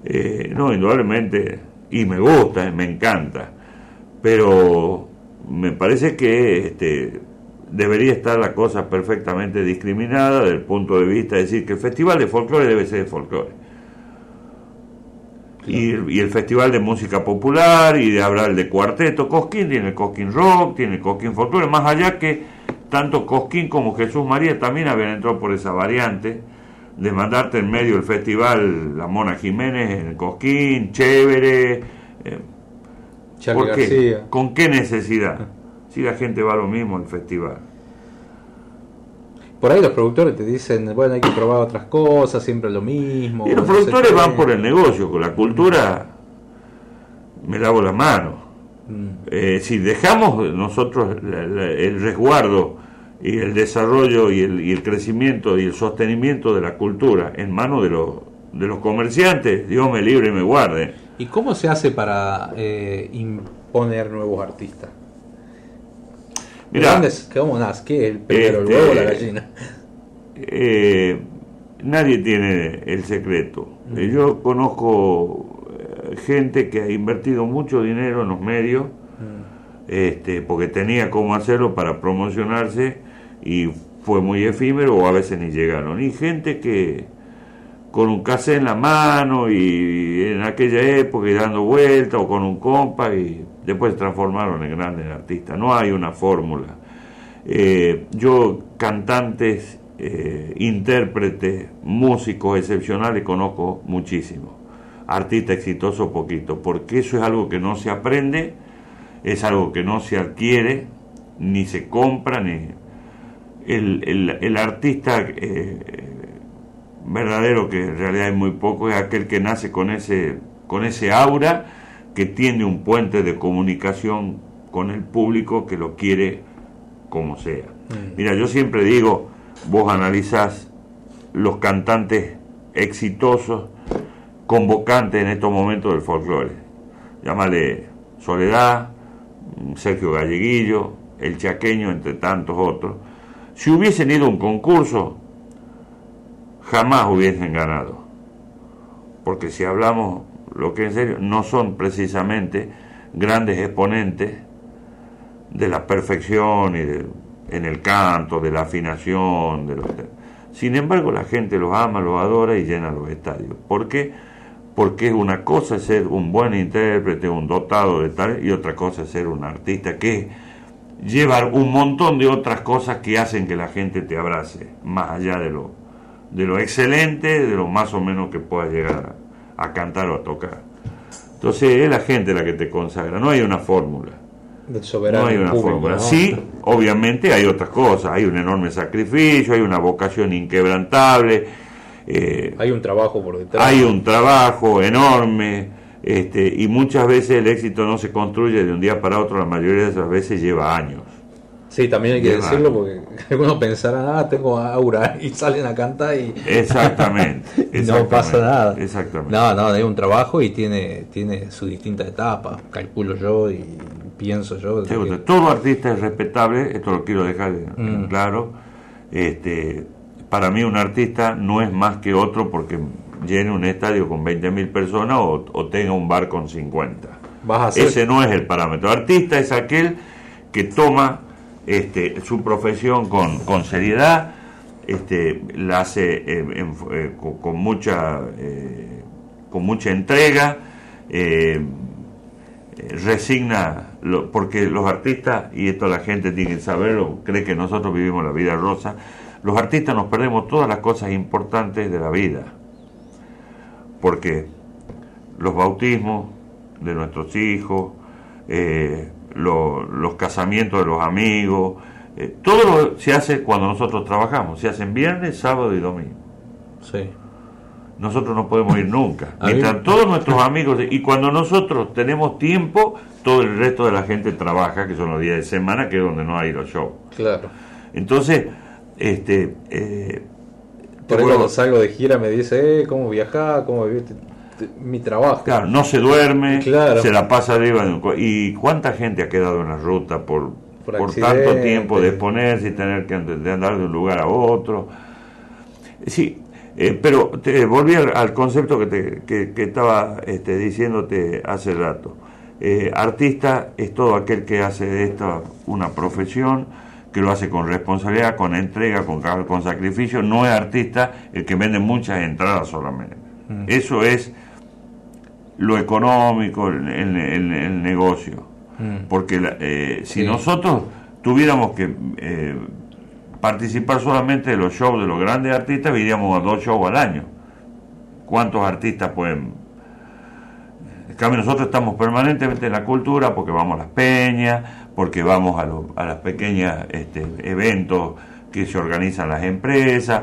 Eh, no, indudablemente, y me gusta, me encanta, pero me parece que este, debería estar la cosa perfectamente discriminada desde el punto de vista de decir que el festival de folclore debe ser de folclore. Y, el- y el Festival de Música Popular, y de el de Cuarteto, Cosquín tiene el Cosquín Rock, tiene el Cosquín Folklore, más allá que tanto Cosquín como Jesús María también habían entrado por esa variante de mandarte en medio del festival la Mona Jiménez en el Cosquín, chévere. eh, ¿Por qué? ¿Con qué necesidad? Si la gente va a lo mismo al festival. Por ahí los productores te dicen, bueno, hay que probar otras cosas, siempre lo mismo. Y los no productores van por el negocio, con la cultura me lavo la mano. Mm. Eh, si dejamos nosotros el resguardo y el desarrollo y el, y el crecimiento y el sostenimiento de la cultura en manos de los, de los comerciantes, Dios me libre y me guarde. ¿Y cómo se hace para eh, imponer nuevos artistas? ¿De Mirá, dónde es- ¿Cómo nace? ¿Qué es el primero, Este, el huevo o la gallina? eh, nadie tiene el secreto. Yo conozco eh, gente que ha invertido mucho dinero en los medios, este, porque tenía cómo hacerlo para promocionarse y fue muy efímero o a veces ni llegaron. Y gente que con un cassette en la mano y en aquella época y dando vueltas o con un compa y después se transformaron en grandes artistas. No hay una fórmula. Eh, yo cantantes, eh, intérpretes, músicos excepcionales conozco muchísimo. Artista exitoso poquito, porque eso es algo que no se aprende, es algo que no se adquiere, ni se compra, ni el, el- el artista eh, verdadero, que en realidad es muy poco, es aquel que nace con ese, con ese aura, que tiene un puente de comunicación con el público que lo quiere como sea. Mira, yo siempre digo, vos analizás los cantantes exitosos, convocantes en estos momentos del folclore. Llámale Soledad, Sergio Galleguillo, El Chaqueño, entre tantos otros. Si hubiesen ido a un concurso, jamás hubiesen ganado. Porque si hablamos lo que en serio, no son precisamente grandes exponentes de la perfección y de- en el canto, de la afinación, de los Sin embargo, la gente los ama, los adora y llena los estadios. ¿Por qué? Porque una cosa es ser un buen intérprete, un dotado de tal, y otra cosa es ser un artista que llevar un montón de otras cosas que hacen que la gente te abrace, más allá de lo, de lo excelente, de lo más o menos que puedas llegar a, a cantar o a tocar. Entonces es la gente la que te consagra, no hay una fórmula. Soberano No hay una público, fórmula. ¿no? Sí, obviamente hay otras cosas, hay un enorme sacrificio, hay una vocación inquebrantable, eh, Hay un trabajo por detrás. hay un trabajo enorme, este, y muchas veces el éxito no se construye de un día para otro, la mayoría de las veces lleva años. Sí, también hay que Lleva- decirlo porque algunos pensarán, ah, tengo aura y salen a cantar y Exactamente. y no exactamente, pasa nada. Exactamente. No, no, es un trabajo y tiene, tiene sus distintas etapas, calculo yo y pienso yo. Seguro, que- todo artista es respetable, esto lo quiero dejar Mm. claro. Este, para mí un artista no es más que otro porque llene un estadio con 20.000 personas o, o tenga un bar con 50. Vas a hacer- Ese no es el parámetro. Artista es aquel que toma este, su profesión con, con seriedad, este, la hace eh, en- eh, con, con mucha eh, con mucha entrega, resigna, lo- porque los artistas, y esto la gente tiene que saberlo, cree que nosotros vivimos la vida rosa, los artistas nos perdemos todas las cosas importantes de la vida, porque los bautismos de nuestros hijos, eh, lo- los casamientos de los amigos, eh, todo lo se hace cuando nosotros trabajamos, se hacen viernes, sábado y domingo. Sí. Nosotros no podemos ir nunca. Mí- Mientras todos nuestros amigos, y cuando nosotros tenemos tiempo, todo el resto de la gente trabaja, que son los días de semana, que es donde no hay los shows. Claro. Entonces, este, eh, Por vuelvo- cuando salgo de gira me dice, eh, ¿cómo viajás? ¿Cómo viviste mi trabajo? Claro, no se duerme, Claro. se la pasa arriba. de un co- ¿Y cuánta gente ha quedado en la ruta por, Por tanto tiempo de exponerse y tener que andar de un lugar a otro? Sí, eh, pero te, volví al, al concepto que, te, que, que estaba este, diciéndote hace rato. Eh, artista es todo aquel que hace de esta una profesión, que lo hace con responsabilidad, con entrega, con, con sacrificio. No es artista el que vende muchas entradas solamente. Eso es lo económico, el, el- el- el negocio. Porque la- eh, si Sí. nosotros tuviéramos que eh, participar solamente de los shows de los grandes artistas, iríamos a dos shows al año. ¿Cuántos artistas pueden? En cambio, nosotros estamos permanentemente en la cultura porque vamos a las peñas, porque vamos a, los- a las pequeñas este, eventos que se organizan las empresas,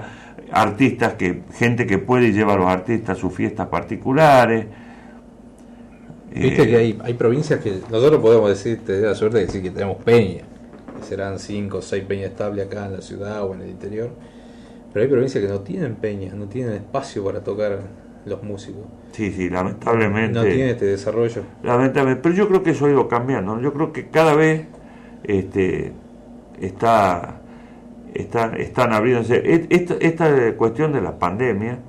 artistas que, gente que puede llevar a los artistas a sus fiestas particulares. Viste Eh, que hay, hay provincias que nosotros podemos decir, te da la suerte de decir que tenemos peña, que serán cinco o seis peñas estables acá en la ciudad o en el interior, pero hay provincias que no tienen peñas, no tienen espacio para tocar los músicos, Sí, sí, lamentablemente. no tienen este desarrollo. Lamentablemente, pero yo creo que eso ha ido cambiando. Yo creo que cada vez este, está, está- están abriéndose. Et- Esta, esta cuestión de la pandemia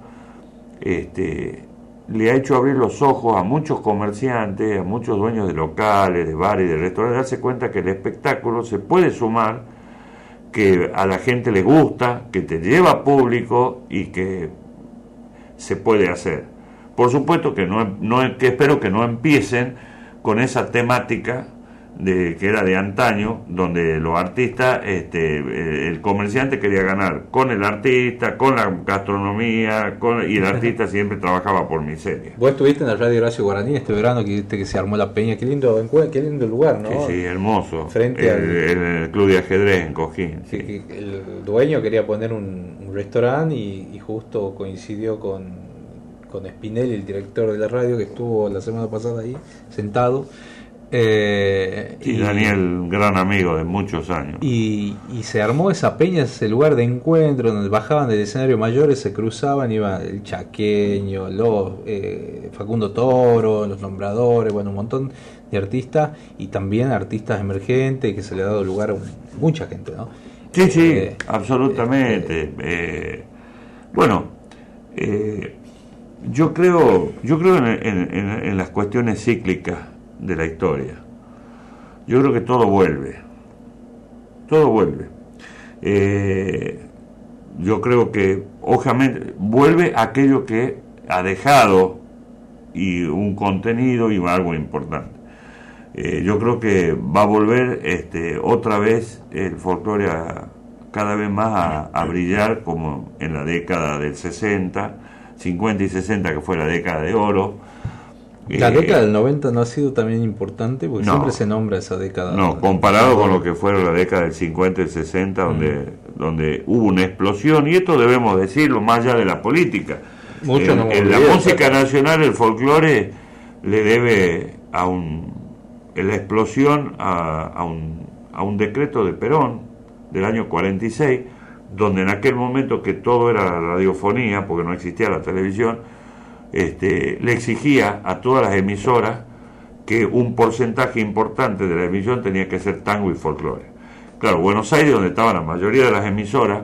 este, le ha hecho abrir los ojos a muchos comerciantes, a muchos dueños de locales, de bares y de restaurantes, darse cuenta que el espectáculo se puede sumar, que a la gente le gusta, que te lleva público y que se puede hacer. Por supuesto que no, no que espero que no empiecen con esa temática de que era de antaño, donde los artistas, este, eh, el comerciante quería ganar con el artista, con la gastronomía, con, y el artista siempre trabajaba por miseria. Vos estuviste en la radio Horacio Guaraní este verano que que se armó la peña, qué lindo qué lindo lugar, ¿no? Sí, sí, hermoso. Frente el, al- el club de ajedrez en Cojín. Sí. que el dueño quería poner un, un restaurante y, y justo coincidió con, con Spinelli, el director de la radio, que estuvo la semana pasada ahí sentado. Eh, Sí, Daniel, gran amigo de muchos años. Y, y se armó esa peña, ese lugar de encuentro donde bajaban del escenario mayores, se cruzaban, iba el chaqueño, los eh, Facundo Toro, los nombradores, bueno, un montón de artistas y también artistas emergentes que se le ha dado lugar a mucha gente, ¿no? Sí, sí, Eh, absolutamente. Eh, bueno, eh, yo creo, yo creo en, en- en- en las cuestiones cíclicas de la historia. Yo creo que todo vuelve, todo vuelve. Eh, yo creo que, obviamente, vuelve aquello que ha dejado y un contenido y algo importante. Eh, yo creo que va a volver este, otra vez el folclore a- cada vez más a, a brillar como en la década del 60, 50 y 60 que fue la década de oro. La Eh, década del 90 no ha sido también importante porque No. siempre se nombra esa década. No, comparado con lo que fueron la década del 50 y el 60, donde, donde hubo una explosión, y esto debemos decirlo más allá de la política. Mucho en, no en la música nacional, el folclore le debe a un, la explosión a, a un, a un decreto de Perón del año 46, donde en aquel momento que todo era radiofonía, porque no existía la televisión, este, le exigía a todas las emisoras que un porcentaje importante de la emisión tenía que ser tango y folclore. Claro, Buenos Aires, donde estaban la mayoría de las emisoras,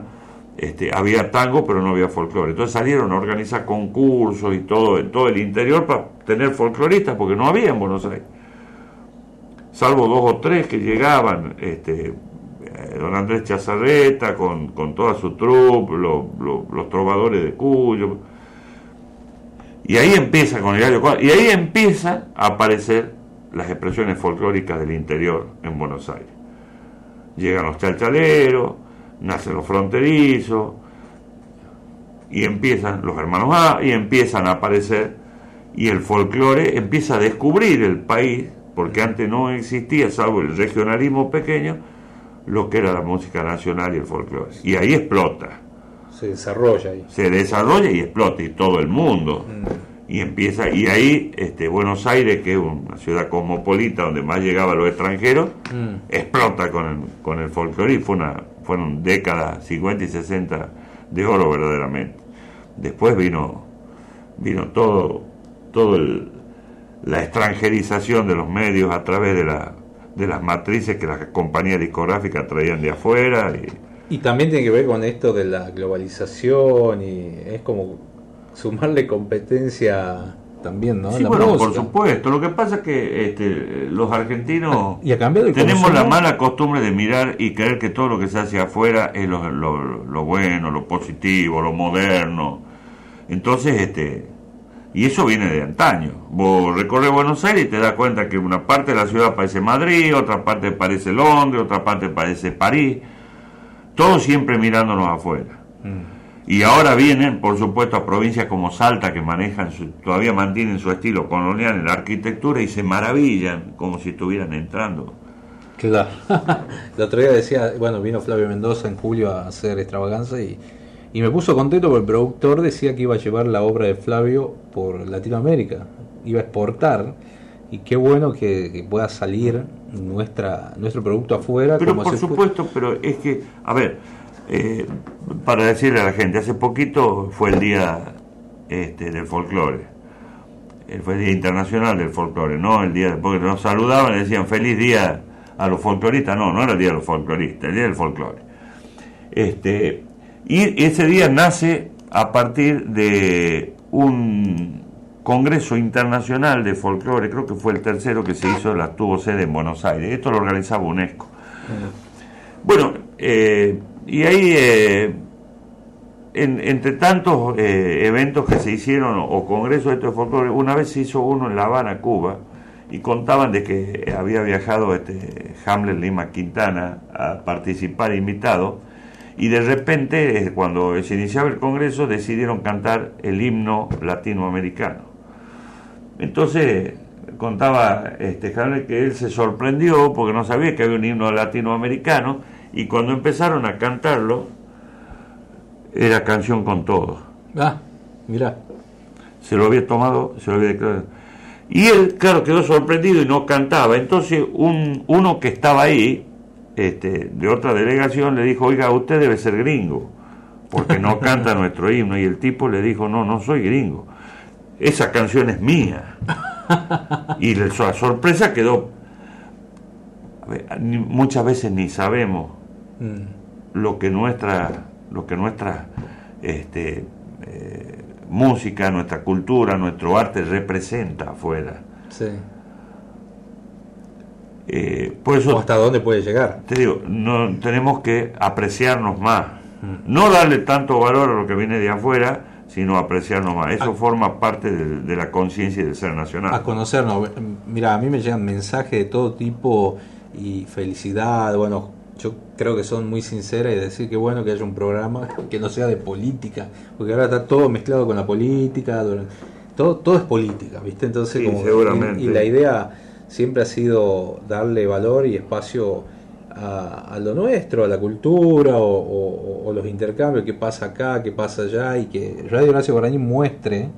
este, había tango, pero no había folclore. Entonces salieron a organizar concursos y todo en todo el interior para tener folcloristas, porque no había en Buenos Aires. Salvo dos o tres que llegaban, este, eh, don Andrés Chazarreta con, con toda su troupe, lo- lo- los trovadores de Cuyo. Y ahí empieza con el y ahí empiezan a aparecer las expresiones folclóricas del interior en Buenos Aires. Llegan los chalchaleros, nacen los fronterizos, y empiezan los hermanos A, y empiezan a aparecer, y el folclore empieza a descubrir el país porque antes no existía, salvo el regionalismo pequeño, lo que era la música nacional y el folclore. Y ahí explota. Se desarrolla ahí. Se desarrolla y explota, y todo el mundo. Y empieza, y ahí este, Buenos Aires, que es una ciudad cosmopolita donde más llegaba los extranjeros, Mm. explota con el, con el folclore y fue una, fueron décadas 50 y 60 de oro verdaderamente. Después vino, vino todo, todo el, la extranjerización de los medios a través de, la, de las matrices que las compañías discográficas traían de afuera. Y, Y también tiene que ver con esto de la globalización y es como sumarle competencia también, ¿no? Sí, La bueno, por supuesto. Lo que pasa es que este, los argentinos Y ha cambiado el tenemos consumo. la mala costumbre de mirar y creer que todo lo que se hace afuera es lo, lo- lo bueno, lo positivo, lo moderno. Entonces, este, y eso viene de antaño. Vos recorres Buenos Aires y te das cuenta que una parte de la ciudad parece Madrid, otra parte parece Londres, otra parte parece París. Todos siempre mirándonos afuera. Y ahora vienen, por supuesto, a provincias como Salta que manejan, su- todavía mantienen su estilo colonial en la arquitectura y se maravillan como si estuvieran entrando. Claro. el otro día decía, bueno, vino Flavio Mendoza en julio a hacer extravaganza y, y me puso contento porque el productor decía que iba a llevar la obra de Flavio por Latinoamérica, iba a exportar y qué bueno que, que pueda salir nuestra nuestro producto afuera. Pero como por fue- supuesto, pero es que, a ver, eh, para decirle a la gente, hace poquito fue el día este, del folclore. Eh, Fue el Día Internacional del Folclore, ¿no? El día, porque nos saludaban y decían feliz día a los folcloristas. No, no era el día de los folcloristas, el día del folclore. Este, y ese día nace a partir de un congreso internacional de folclore, creo que fue el tercero que se hizo, la tuvo sede en Buenos Aires. Esto lo organizaba UNESCO. Bueno, eh, y ahí, eh, en- entre tantos eh, eventos que se hicieron o, congresos de folclore, una vez se hizo uno en La Habana, Cuba, y contaban de que había viajado este Hamlet Lima Quintana a participar invitado, y de repente, cuando se iniciaba el congreso, decidieron cantar el himno latinoamericano. Entonces contaba este Hamlet que él se sorprendió porque no sabía que había un himno latinoamericano y cuando empezaron a cantarlo era canción con todo. Ah, mira. Se lo había tomado, se lo había declarado. Y él, claro, quedó sorprendido y no cantaba. Entonces un, uno que estaba ahí, este, de otra delegación, le dijo, oiga, usted debe ser gringo, porque no canta nuestro himno. Y el tipo le dijo, no, no soy gringo. Esa canción es mía. Y la sorpresa quedó... ver, muchas veces ni sabemos Mm. lo que nuestra lo que nuestra este, eh, música, nuestra cultura, nuestro arte representa afuera. Sí. Eh, por eso O hasta dónde puede llegar. te digo, no tenemos que apreciarnos más, no darle tanto valor a lo que viene de afuera, sino apreciarnos más. Eso forma parte de, de la conciencia y del ser nacional. a conocernos. Mira, a mí me llegan mensajes de todo tipo y felicidad. Bueno, yo creo que son muy sinceras y decir que bueno que haya un programa que no sea de política, porque ahora está todo mezclado con la política. Todo, todo es política, ¿viste? Entonces, Sí, como seguramente. y, y la idea siempre ha sido darle valor y espacio a, a lo nuestro, a la cultura o, o- o los intercambios, qué pasa acá, qué pasa allá, y que Radio Horacio Guaraní muestre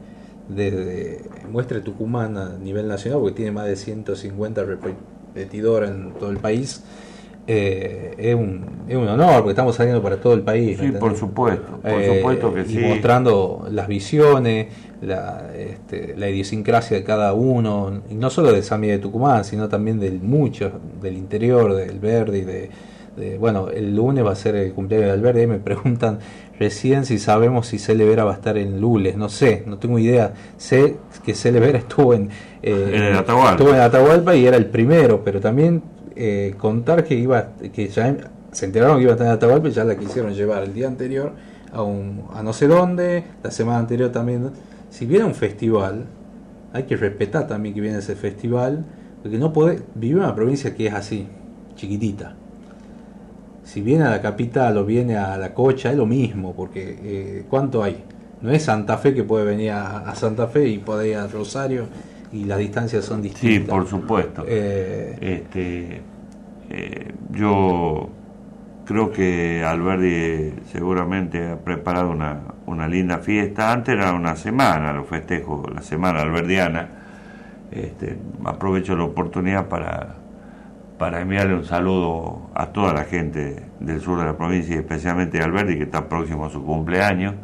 desde muestre Tucumán a nivel nacional, porque tiene más de 150 repetidoras en todo el país. eh, es, un, es un honor, porque estamos saliendo para todo el país. Sí, ¿me por supuesto, por Eh, supuesto que y sí. mostrando las visiones, la, este, la idiosincrasia de cada uno, y no solo de Sami de Tucumán, sino también del mucho, del interior, del verde y de, de- bueno, el lunes va a ser el cumpleaños de Alberdi, y me preguntan recién si sabemos si Cele Vera va a estar en Lules, no sé, no tengo idea, sé que Cele Vera estuvo en, eh, En el Atahualpa. estuvo en Atahualpa y era el primero, pero también eh, contar que iba, que ya se enteraron que iba a estar en Atahualpa y ya la quisieron llevar el día anterior a, un, a no sé dónde, la semana anterior también. Si viene un festival, hay que respetar también que viene ese festival, porque no puede vivir en una provincia que es así, chiquitita. Si viene a la capital o viene a la cocha, es lo mismo, porque eh, ¿cuánto hay? No es Santa Fe que puede venir a, a Santa Fe y puede ir a Rosario y las distancias son Sí, distintas. por supuesto. Eh, Este, eh, yo creo que Alberdi seguramente ha preparado una, una linda fiesta. Antes era una semana, los festejos, la semana alberdiana. Este, aprovecho la oportunidad para, para enviarle un saludo a toda la gente del sur de la provincia y especialmente a Alberdi, que está próximo a su cumpleaños.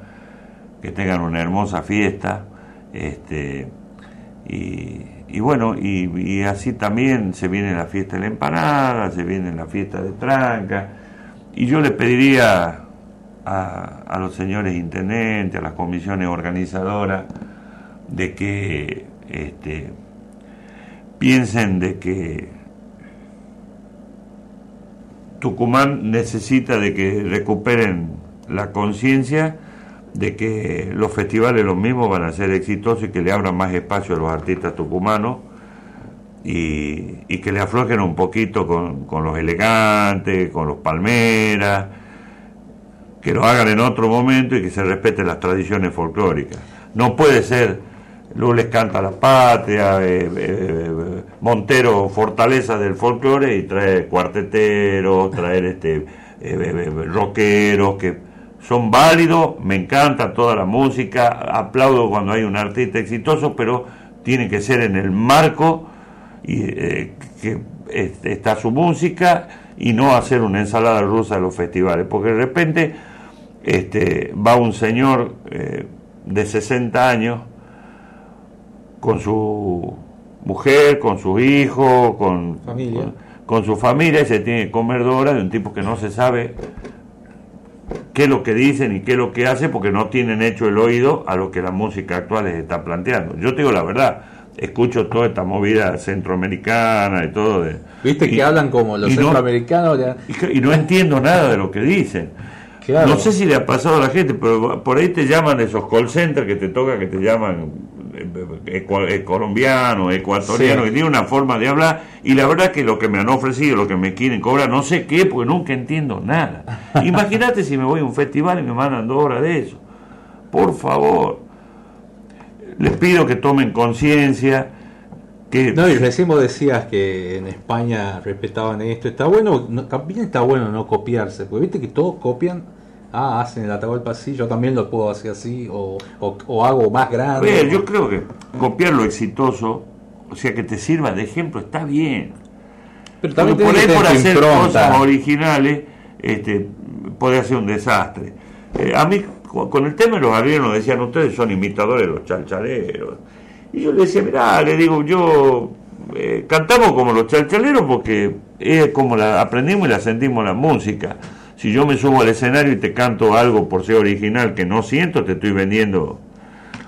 Que tengan una hermosa fiesta. Este, y, bueno, y, y así también se viene la fiesta de la empanada, se viene la fiesta de tranca. Y yo le pediría a, los señores intendentes, a las comisiones organizadoras, de que este, piensen de que Tucumán necesita de que recuperen la conciencia de que los festivales los mismos van a ser exitosos y que le abran más espacio a los artistas tucumanos y, y que le aflojen un poquito con, con los elegantes, con los palmeras, que lo hagan en otro momento y que se respeten las tradiciones folclóricas. No puede ser Lules canta la patria, eh, eh, Montero fortaleza del folclore y trae cuarteteros, traer este eh, eh, rockeros que son válidos, me encanta toda la música, aplaudo cuando hay un artista exitoso, pero tiene que ser en el marco y, eh, que est- está su música y no hacer una ensalada rusa de los festivales, porque de repente este, va un señor eh, de 60 años con su mujer, con su hijo, con, Familia. con, con su familia y se tiene que comer dos horas de un tipo que no se sabe qué es lo que dicen y qué es lo que hace porque no tienen hecho el oído a lo que la música actual les está planteando. Yo te digo la verdad, escucho toda esta movida centroamericana y todo de... Viste y- que hablan como los y no- centroamericanos. ya- y que- y no entiendo nada de lo que dicen. Claro. No sé si le ha pasado a la gente, pero por ahí te llaman esos call centers que te toca, que te llaman eh, ecua- eh, colombianos, ecuatorianos, Sí. que tienen una forma de hablar, y la verdad que lo que me han ofrecido, lo que me quieren cobrar, no sé qué, porque nunca entiendo nada. Imagínate si me voy a un festival y me mandan dos horas de eso. Por favor, les pido que tomen conciencia, No, y recién vos decías que en España respetaban esto. Está bueno, no, también está bueno no copiarse, porque viste que todos copian. Ah, hacen el Atahualpa así, yo también lo puedo hacer así, o, o, o hago más grande. ver, o- yo creo que copiar lo exitoso, o sea, que te sirva de ejemplo, está bien. Pero también por ahí por hacer impronta. cosas originales, este, puede ser un desastre. Eh, a mí, con el tema de los arrieros, decían, ustedes son imitadores de los chalchaleros. Y yo le decía, mirá, le digo, yo eh, cantamos como los chalchaleros porque es como la aprendimos y la sentimos la música. Si yo me subo al escenario y te canto algo por ser original que no siento, te estoy vendiendo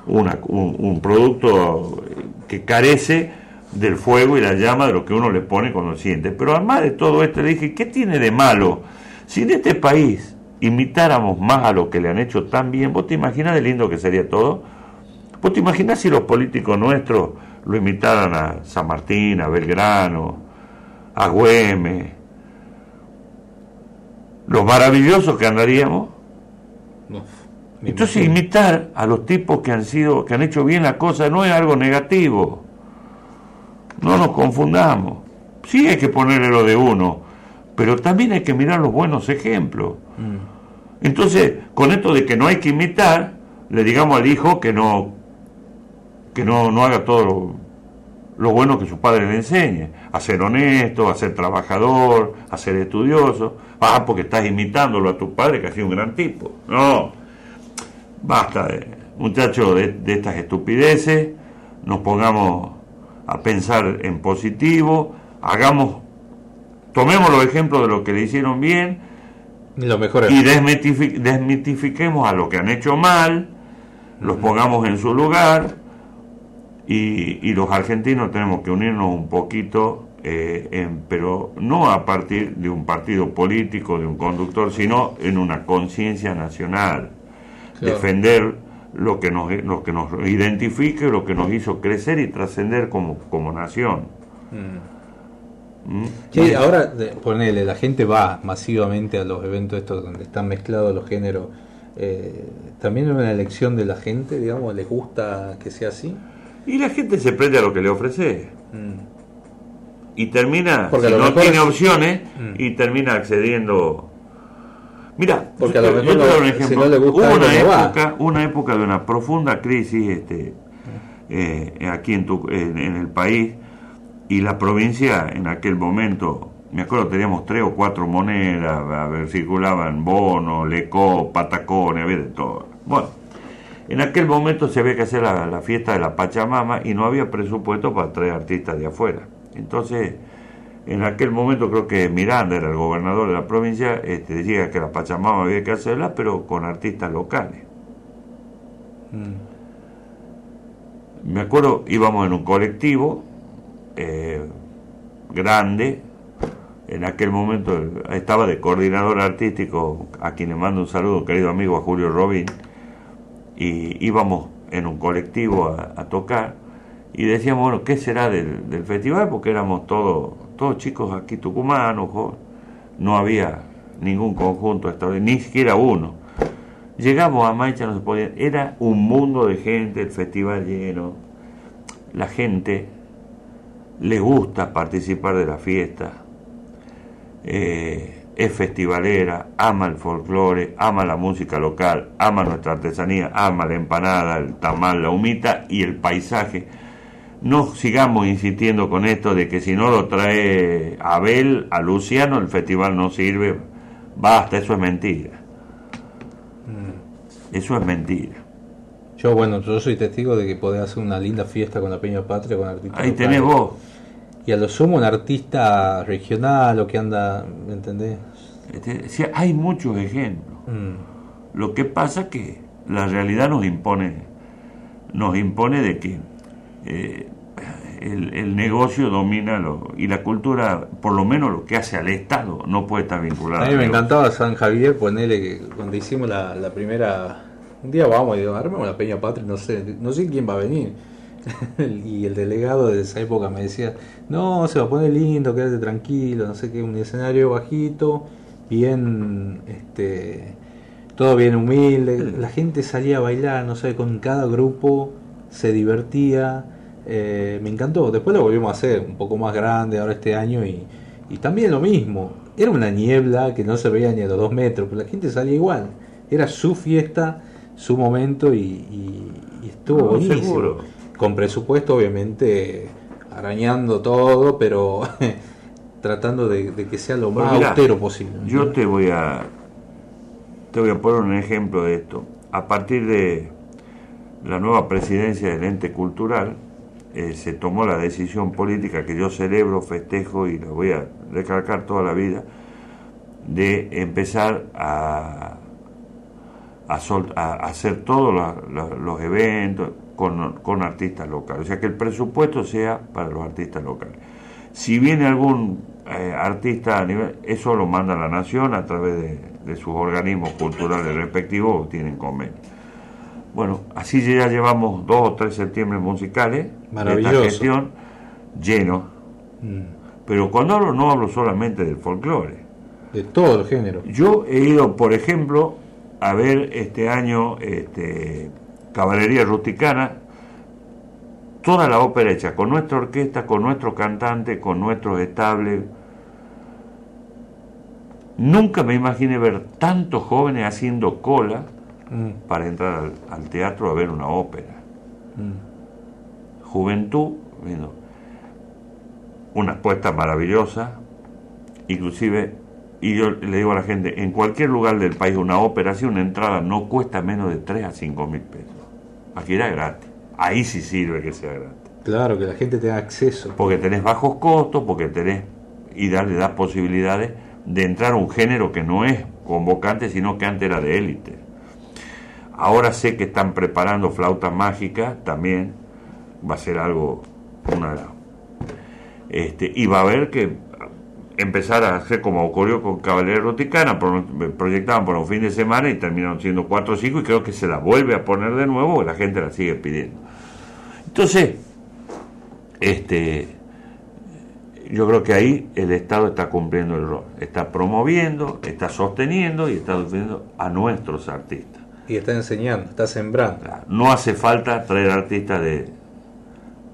una- un, producto que carece del fuego y la llama de lo que uno le pone cuando siente. Pero además de todo esto, le dije, ¿qué tiene de malo? Si en este país imitáramos más a lo que le han hecho tan bien, ¿vos te imaginas de lindo que sería todo? ¿Vos te imaginas si los políticos nuestros lo imitaran a San Martín, a Belgrano, a Güemes? Los maravillosos que andaríamos. No, Entonces imitar a los tipos que han sido, que han hecho bien la cosa no es algo negativo. No nos confundamos. Sí hay que ponerle lo de uno, pero también hay que mirar los buenos ejemplos. Mm. Entonces, con esto de que no hay que imitar, le digamos al hijo que no, que no, no haga todo lo, lo bueno que su padre le enseñe, a ser honesto, a ser trabajador, a ser estudioso. Ah, porque estás imitándolo a tu padre que ha sido un gran tipo. No, basta, de, muchachos, de, de estas estupideces, nos pongamos a pensar en positivo, hagamos, tomemos los ejemplos de lo que le hicieron bien Lo mejor es. y desmitifi- desmitifiquemos a lo que han hecho mal, los pongamos en su lugar y, y los argentinos tenemos que unirnos un poquito, eh, en- pero no a partir de un partido político, de un conductor, sino en una conciencia nacional, Claro. defender lo que nos lo que nos identifique, lo que nos hizo crecer y trascender como, como nación. ¿Mm? Sí, ahora de- ponele, la gente va masivamente a los eventos estos donde están mezclados los géneros. Eh, También es una elección de la gente, digamos, les gusta que sea así. Y la gente se prende a lo que le ofrece. Y termina, Porque si no tiene es- opciones, Mm. y termina accediendo. Mira, Porque yo a lo mejor yo te no- doy un si ejemplo. no le gusta Hubo una no va. época, una época de una profunda crisis este, eh, aquí en, tu- en, en el país y la provincia en aquel momento, me acuerdo teníamos tres o cuatro monedas, a ver, circulaban bonos, lecó, patacones, había de todo. Bueno, en aquel momento se había que hacer la, la fiesta de la Pachamama y no había presupuesto para traer artistas de afuera. Entonces, en aquel momento creo que Miranda era el gobernador de la provincia, este, decía que la Pachamama había que hacerla, pero con artistas locales. Me acuerdo, íbamos en un colectivo eh, grande, en aquel momento estaba de coordinador artístico, a quien le mando un saludo, querido amigo, a Julio Robín, y íbamos en un colectivo a, tocar, y decíamos, bueno, ¿qué será del, festival? Porque éramos todos, todos chicos aquí tucumanos, no había ningún conjunto, ni siquiera uno. Llegamos a Maicha, no se podía, era un mundo de gente, el festival lleno, la gente le gusta participar de la fiesta, eh, es festivalera, ama el folclore, ama la música local, ama nuestra artesanía, ama la empanada, el tamal, la humita y el paisaje. No sigamos insistiendo con esto de que si no lo trae Abel a Luciano el festival no sirve. Basta, eso es mentira. Eso es mentira. Yo, bueno, yo soy testigo de que podés hacer una linda fiesta con la Peña Patria, con artistas Ahí locales. tenés vos. Y a lo sumo un artista regional o que anda, ¿me entendés? Este, sí, hay muchos ejemplos. Mm. Lo que pasa que la realidad nos impone, nos impone de que eh, el, el negocio domina lo, y la cultura, por lo menos lo que hace al Estado, no puede estar vinculada. A mí me encantaba San Javier, ponerle que cuando hicimos la, la primera. Un día vamos y digo, armemos la Peña Patria, no sé, no sé quién va a venir. y el delegado de esa época me decía, no, se va a poner lindo, quédate tranquilo, no sé qué, un escenario bajito, bien, este, todo bien humilde. La gente salía a bailar, no sé, con cada grupo se divertía. eh, me encantó. Después lo volvimos a hacer un poco más grande ahora este año y, y también lo mismo. Era una niebla que no se veía ni a los dos metros, pero la gente salía igual. Era su fiesta, su momento y, y- y estuvo No, buenísimo. seguro. Con presupuesto, obviamente, arañando todo, pero tratando de, de que sea lo más mirá, austero posible. Yo te voy a te voy a poner un ejemplo de esto. A partir de la nueva presidencia del ente cultural, eh, se tomó la decisión política que yo celebro, festejo y la voy a recalcar toda la vida, de empezar a, a, sol- a hacer todos los eventos con, con artistas locales. O sea, que el presupuesto sea para los artistas locales. Si viene algún eh, artista a nivel, eso lo manda la nación a través de, de sus organismos culturales respectivos, tienen convenio. Bueno, así ya llevamos dos o tres septiembre musicales de esta gestión llenos. Mm. Pero cuando hablo no hablo solamente del folclore. De todo el género. Yo he ido, por ejemplo, a ver este año este, Caballería Rusticana, toda la ópera hecha con nuestra orquesta, con nuestro cantante, con nuestros estables. Nunca me imaginé ver tantos jóvenes haciendo cola Mm, para entrar al, al teatro a ver una ópera. mm. Juventud, viendo una puesta maravillosa, inclusive, y yo le digo a la gente, en cualquier lugar del país una ópera, así una entrada no cuesta menos de 3 a 5 mil pesos. Aquí era gratis. Ahí sí sirve que sea gratis. Claro, que la gente tenga acceso. Porque tenés bajos costos, porque tenés, y da- le das posibilidades de entrar a un género que no es convocante, sino que antes era de élite. Ahora sé que están preparando flauta mágica también, va a ser algo, una, este, y va a haber que empezar a hacer como ocurrió con Caballería Roticana, pro- proyectaban por un fin de semana y terminaron siendo 4 o 5 y creo que se la vuelve a poner de nuevo, la gente la sigue pidiendo. Entonces, este, yo creo que ahí el Estado está cumpliendo el rol, está promoviendo, está sosteniendo y está defendiendo a nuestros artistas. Y está enseñando, está sembrando. No hace falta traer artistas de,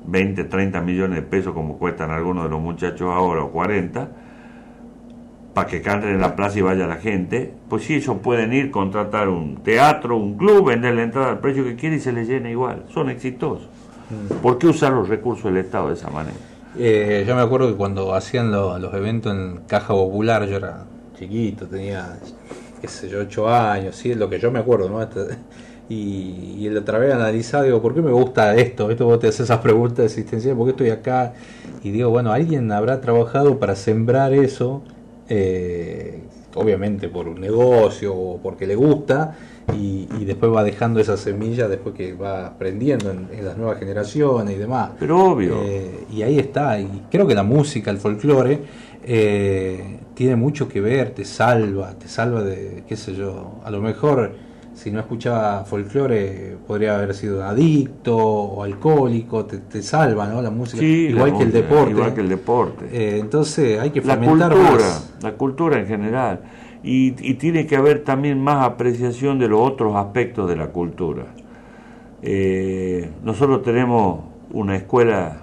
20, 30 millones de pesos como cuestan algunos de los muchachos ahora, o 40, para que canten en la plaza y vaya la gente, pues sí, ellos pueden ir, contratar un teatro, un club, vender la entrada al precio que quiere y se les llena igual. Son exitosos. ¿Por qué usar los recursos del Estado de esa manera? Eh, yo me acuerdo que cuando hacían lo- los eventos en Caja Popular, yo era chiquito, tenía, qué sé yo, 8 años, sí, es lo que yo me acuerdo, ¿no? Este- y, y la otra vez analizaba, digo, ¿por qué me gusta esto? Esto vos te haces esas preguntas existenciales, ¿por qué estoy acá? Y digo, bueno, alguien habrá trabajado para sembrar eso, eh, obviamente por un negocio o porque le gusta, y, y después va dejando esa semilla después que va aprendiendo en, en las nuevas generaciones y demás. Pero obvio. Eh, y ahí está, y creo que la música, el folclore, eh, tiene mucho que ver, te salva, te salva de, qué sé yo, a lo mejor si no escuchaba folclore podría haber sido adicto o alcohólico, te, te salva, ¿no? La música, Sí, igual la que el deporte. Igual que el deporte. Eh, entonces hay que la fomentar cultura, más. la cultura en general. Y, y tiene que haber también más apreciación de los otros aspectos de la cultura. Eh, nosotros tenemos una escuela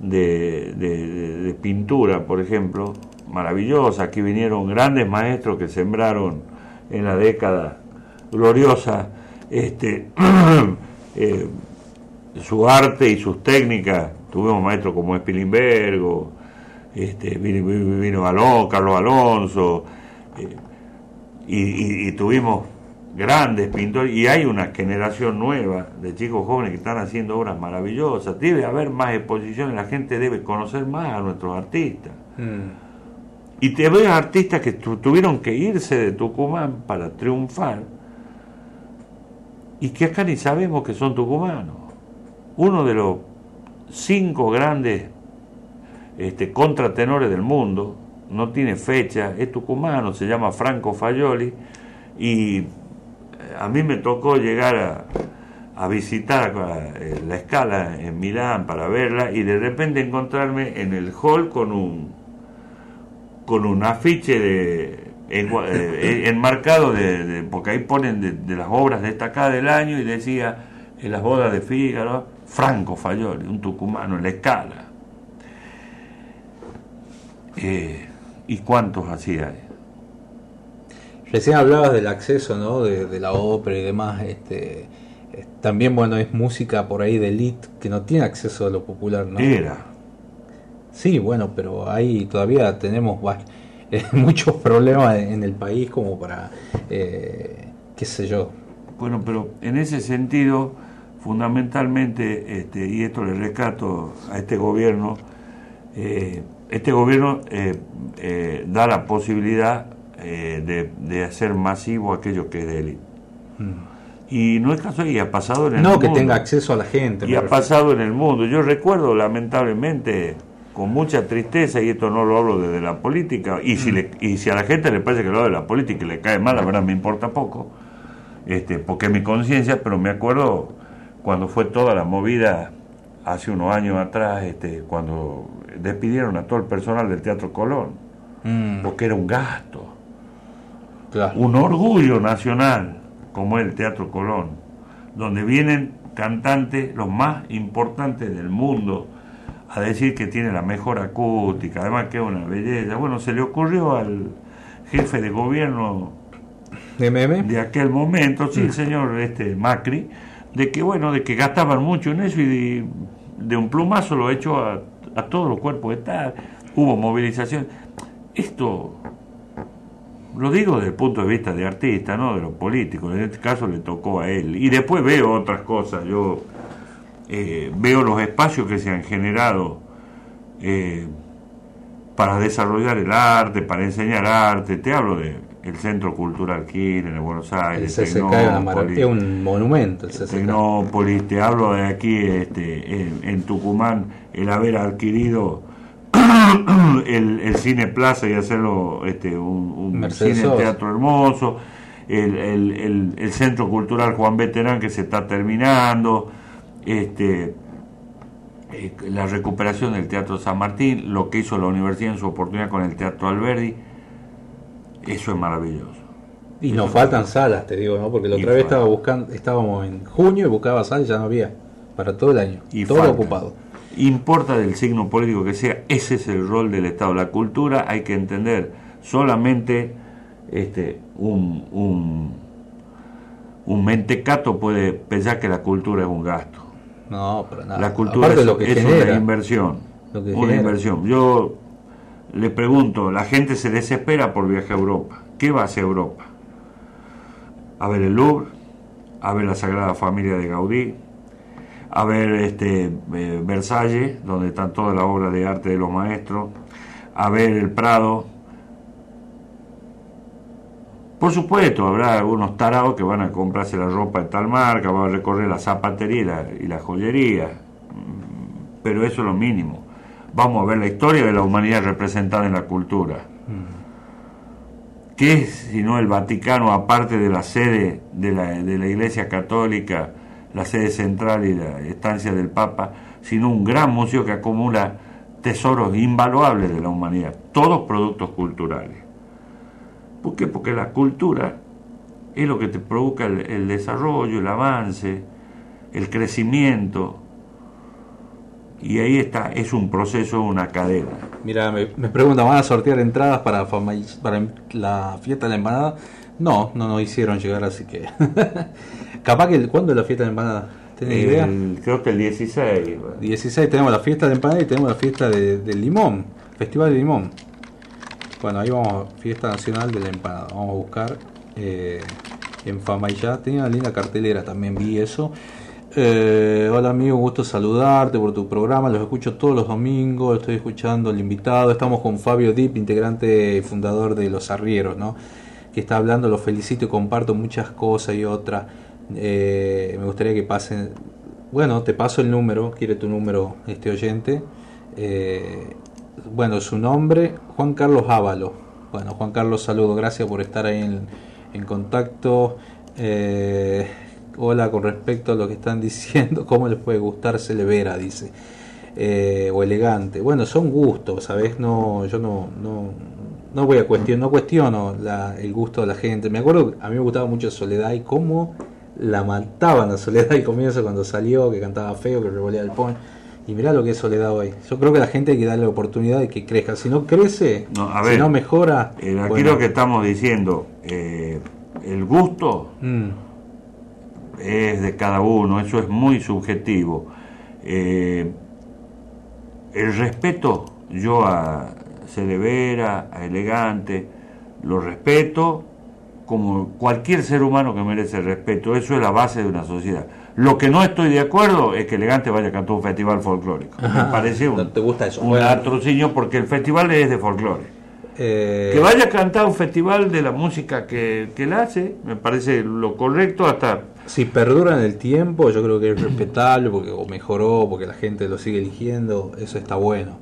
de- de pintura, por ejemplo, maravillosa. Aquí vinieron grandes maestros que sembraron en la década gloriosa este, eh, su arte y sus técnicas. Tuvimos maestros como Spilimbergo, este, vino, vino Alon- Carlos Alonso, eh, y, y- y tuvimos grandes pintores, y hay una generación nueva de chicos jóvenes que están haciendo obras maravillosas. Debe haber más exposiciones, la gente debe conocer más a nuestros artistas. Mm. Y te ves artistas que tu- tuvieron que irse de Tucumán para triunfar y que acá ni sabemos que son tucumanos. Uno de los cinco grandes este, contratenores del mundo, no tiene fecha, es tucumano, se llama Franco Fayoli y eh, a mí me tocó llegar a, visitar eh, la escala en Milán para verla y de repente encontrarme en el hall con un con un afiche de eh, enmarcado de, de- porque ahí ponen de, de las obras destacadas del año y decía en las bodas de Fígaro Franco Fayoli, un tucumano en la escala. Eh, ¿Y cuántos así hay? Recién hablabas del acceso, ¿no? De, de la ópera y demás. Este, eh, también, bueno, es música por ahí de elite que no tiene acceso a lo popular, ¿no? Era. Sí, bueno, pero ahí todavía tenemos eh, muchos problemas en el país como para, eh, qué sé yo. Bueno, pero en ese sentido, fundamentalmente, este, y esto le rescato a este gobierno, eh, este gobierno eh, eh, da la posibilidad eh, de, de hacer masivo aquello que es de élite. Y no es casual, y ha pasado en el No mundo. que tenga acceso a la gente. Y ha refiero. pasado en el mundo. Yo recuerdo, lamentablemente, con mucha tristeza, y esto no lo hablo desde la política, y si, le, y si a la gente le parece que lo hablo de la política y le cae mal, la verdad me importa poco, este, porque es mi conciencia, pero me acuerdo cuando fue toda la movida hace unos años atrás, este, cuando despidieron a todo el personal del Teatro Colón, Mm, porque era un gasto claro. un orgullo nacional como el Teatro Colón, donde vienen cantantes los más importantes del mundo a decir que tiene la mejor acústica, además que es una belleza. Bueno, se le ocurrió al jefe de gobierno ¿De aquel momento, sí, el señor este Macri, de que bueno, de que gastaban mucho en eso y de, de un plumazo lo echó a, a todos los cuerpos de Estado, hubo movilización. Esto lo digo desde el punto de vista de artista, no de los políticos, en este caso le tocó a él. Y después veo otras cosas, yo eh, veo los espacios que se han generado eh, para desarrollar el arte, para enseñar arte, te hablo de el Centro Cultural Kirchner de Buenos El Aires, marav- Tecnópolis, es un monumento, el CCK. Tecnópolis, te hablo de aquí este, en, en Tucumán, el haber adquirido el, el Cine Plaza y hacerlo este, un, cine teatro hermoso, el, el, el- el Centro Cultural Juan Veterán que se está terminando, este, eh, la recuperación del Teatro San Martín, lo que hizo la universidad en su oportunidad con el Teatro Alberdi, eso es maravilloso. Y nos faltan salas, te digo, ¿no? Porque la Y otra vez estaba buscando, estábamos en junio y buscaba salas y ya no había. Para todo el año. Y todo ocupado. importa del signo político que sea, ese es el rol del Estado. La cultura hay que entender solamente este, un, un, un mentecato puede pensar que la cultura es un gasto. No, pero nada. La cultura Aparte es, lo que es genera, una inversión. lo que Una genera. inversión. Yo le pregunto, la gente se desespera por viajar a Europa. ¿Qué va hacia Europa? A ver el Louvre, a ver la Sagrada Familia de Gaudí, a ver este eh, Versalles, donde están todas las obras de arte de los maestros, a ver el Prado. Por supuesto, habrá algunos tarados que van a comprarse la ropa de tal marca, van a recorrer la zapatería y la, joyería, Mm, pero eso es lo mínimo. Vamos a ver la historia de la humanidad representada en la cultura. ¿Qué es sino el Vaticano, aparte de la sede de la, de la Iglesia Católica, la sede central y la estancia del Papa, sino un gran museo que acumula tesoros invaluables de la humanidad, todos productos culturales? ¿Por qué? Porque la cultura es lo que te provoca el, el desarrollo, el avance, el crecimiento, y ahí está, es un proceso, una cadena. Mira, me, me preguntan, ¿van a sortear entradas para, para la fiesta de la empanada? No, no nos hicieron llegar, así que... Capaz que, ¿cuándo es la fiesta de la empanada? ¿Tenés idea? Creo que el 16. bueno. 16 tenemos la fiesta de empanada y tenemos la fiesta de- del limón, Festival de Limón. Bueno, ahí vamos, fiesta nacional de la empanada. Vamos a buscar eh, en Famayá. Tenía una linda cartelera, también vi eso. Eh, hola amigo, gusto saludarte por tu programa. Los escucho todos los domingos. Estoy escuchando al invitado. Estamos con Fabio Dip, integrante y fundador de Los Arrieros, ¿no? Que está hablando. Los felicito y comparto muchas cosas y otras. Eh, me gustaría que pasen. Bueno, te paso el número. Quiere tu número este oyente. Eh, bueno, su nombre, Juan Carlos Ávalo. Bueno, Juan Carlos, saludo, gracias por estar ahí en, en contacto. Eh, hola, con respecto a lo que están diciendo, ¿cómo les puede gustar Celevera? Dice. Eh, o elegante. Bueno, son gustos, ¿sabes? No, yo no, no, no voy a cuestionar, no cuestiono la- el gusto de la gente. Me acuerdo, a mí me gustaba mucho Soledad y cómo la mataban a Soledad al comienzo cuando salió, que cantaba feo, que revolía el pon. Y mirá lo que es Soledad hoy. Yo creo que a la gente hay que darle la oportunidad de que crezca. Si no crece, No, a si no mejora. Eh, aquí bueno, lo que estamos diciendo, eh, el gusto mm, es de cada uno, eso es muy subjetivo. Eh, el respeto, yo a Celevera, a Elegante, lo respeto como cualquier ser humano que merece respeto, eso es la base de una sociedad. Lo que no estoy de acuerdo es que Elegante vaya a cantar un festival folclórico. Me parece un, no te gusta eso. un Bueno. atrocinio porque el festival es de folclore. eh, Que vaya a cantar un festival de la música que, que él hace, me parece lo correcto hasta... si perdura en el tiempo, yo creo que es respetable porque o mejoró, porque la gente lo sigue eligiendo, eso está bueno.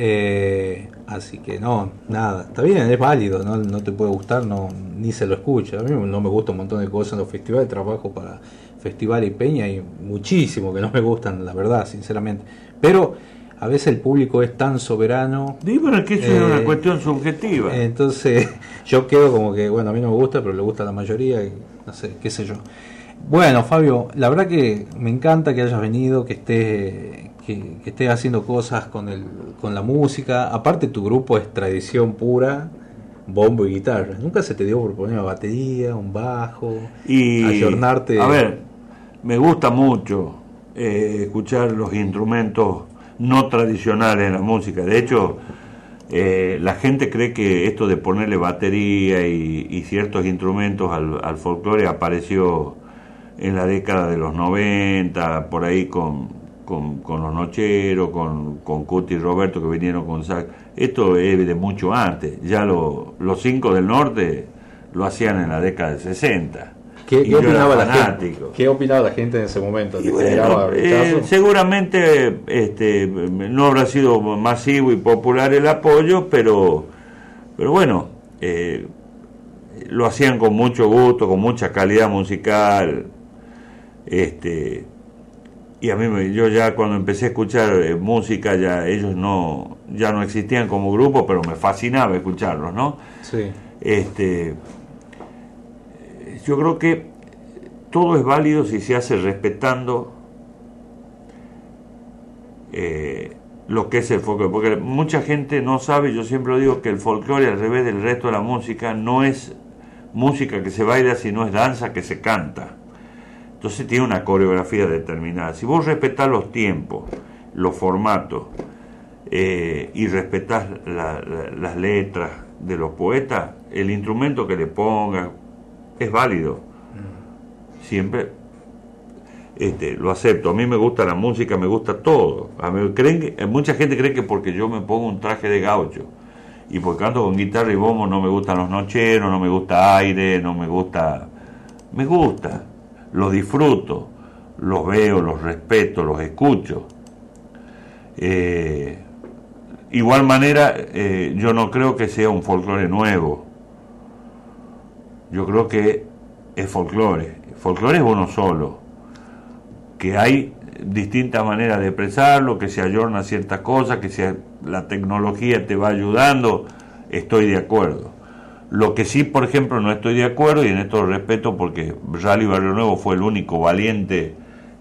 Eh, así que no, nada, está bien, es válido, no, no te puede gustar, no ni se lo escucha. A mí no me gusta un montón de cosas en los festivales, trabajo para Festival y Peña y muchísimo que no me gustan, la verdad, sinceramente. Pero a veces el público es tan soberano Sí, es que eso es Eh, una cuestión subjetiva. entonces yo quedo como que, bueno, a mí no me gusta, pero le gusta a la mayoría y no sé, qué sé yo. Bueno, Fabio, la verdad que me encanta que hayas venido, que estés, que, que estés haciendo cosas con, el, con la música. Aparte tu grupo es tradición pura, bombo y guitarra. Nunca se te dio por poner una batería, un bajo, y ayornarte. A ver, me gusta mucho eh, escuchar los instrumentos no tradicionales en la música. De hecho, eh, la gente cree que esto de ponerle batería y, ciertos instrumentos al, al folclore apareció en la década de los 90, por ahí con, con, con los Nocheros, con, con Cuti y Roberto que vinieron con sax. Esto es de mucho antes. Ya lo- los cinco del norte lo hacían en la década del 60. ¿Qué, opinaba la gente? ¿Qué opinaba la gente en ese momento? Y ¿Te bueno, tiraba eh, seguramente este, no habrá sido masivo y popular el apoyo, pero, pero bueno, eh, lo hacían con mucho gusto, con mucha calidad musical. Este, y a mí, me- yo ya cuando empecé a escuchar eh, música, ya ellos no, ya no existían como grupo, pero me fascinaba escucharlos, ¿no? Sí. Este, yo creo que todo es válido si se hace respetando eh, lo que es el folclore, porque mucha gente no sabe, yo siempre digo, que el folclore al revés del resto de la música no es música que se baila, sino es danza que se canta. Entonces tiene una coreografía determinada. Si vos respetás los tiempos, los formatos, eh, y respetás la- la- las letras de los poetas, el instrumento que le pongas es válido. Siempre este, lo acepto. A mí me gusta la música, me gusta todo. A mí, creen que, mucha gente cree que porque yo me pongo un traje de gaucho y porque canto con guitarra y bombo no me gustan los nocheros, no me gusta aire, no me gusta... Me gusta, los disfruto, los veo, los respeto, los escucho. Eh, igual manera, eh, yo no creo que sea un folclore nuevo. Yo creo que es folclore. Folclore es uno solo. Que hay distintas maneras de expresarlo, que se ayornan ciertas cosas, que se- la tecnología te va ayudando, estoy de acuerdo. Lo que sí, por ejemplo, no estoy de acuerdo, y en esto lo respeto porque Rally Barrio Nuevo fue el único valiente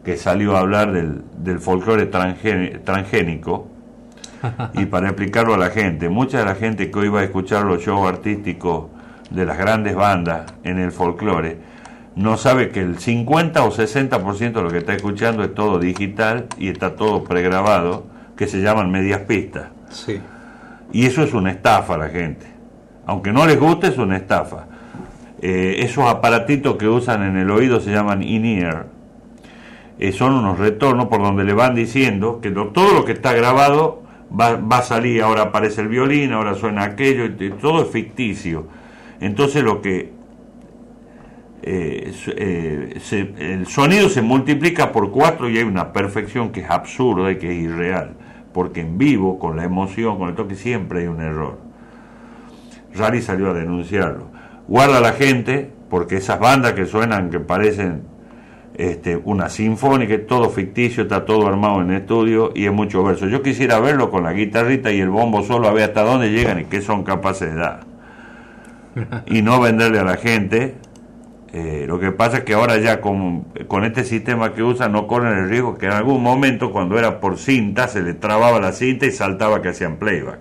que salió a hablar del, del folclore transgé- transgénico, y para explicarlo a la gente, mucha de la gente que hoy va a escuchar los shows artísticos de las grandes bandas en el folclore, no sabe que el 50 o 60% de lo que está escuchando es todo digital y está todo pregrabado, que se llaman medias pistas. Sí. Y eso es una estafa a la gente. Aunque no les guste, es una estafa. Eh, esos aparatitos que usan en el oído se llaman in-ear. Eh, son unos retornos por donde le van diciendo que lo- todo lo que está grabado va, va a salir. Ahora aparece el violín, ahora suena aquello, y- y todo es ficticio. Entonces lo que eh, eh, se- el sonido se multiplica por cuatro y hay una perfección que es absurda y que es irreal, porque en vivo, con la emoción, con el toque, siempre hay un error. Rari salió a denunciarlo. Guarda la gente, porque esas bandas que suenan, que parecen este, una sinfónica, es todo ficticio, está todo armado en estudio y es mucho verso. Yo quisiera verlo con la guitarrita y el bombo solo, a ver hasta dónde llegan y qué son capaces de dar. Y no venderle a la gente eh, lo que pasa es que ahora ya con, con este sistema que usan no corren el riesgo que en algún momento cuando era por cinta se le trababa la cinta y saltaba que hacían playback.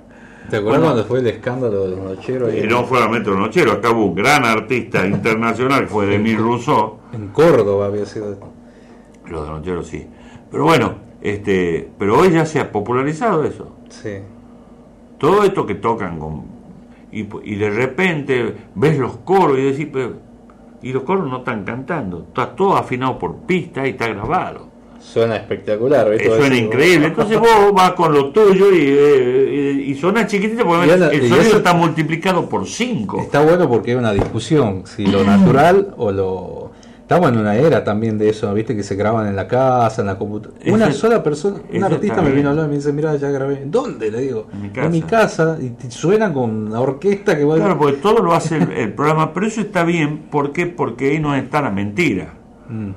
¿Te acuerdas Bueno. cuando fue el escándalo de los nocheros? Y en- no solamente los nocheros, acá hubo un gran artista internacional fue Demi Rousseau. En Córdoba había sido. Los de nocheros sí. Pero bueno, este, pero hoy ya se ha popularizado eso. Sí. Todo esto que tocan con y, y de repente ves los coros y decís, pero y los coros no están cantando, está todo afinado por pista y está grabado. Suena espectacular, ¿viste? Eh, suena increíble. Entonces vos vas con lo tuyo y, eh, y, y suena chiquitito porque el sonido eso- está multiplicado por 5. Está bueno porque hay una discusión, si lo natural o lo... Estamos en una era también de eso, ¿viste? Que se graban en la casa, en la computadora. Una sola persona, un artista me vino a hablar y me dice, mira, ya grabé. ¿Dónde? Le digo. En mi En mi casa. Y te- suena con una orquesta que va Claro, porque todo lo hace el, el programa, pero eso está bien, ¿por qué? Porque ahí no está la mentira. Mm.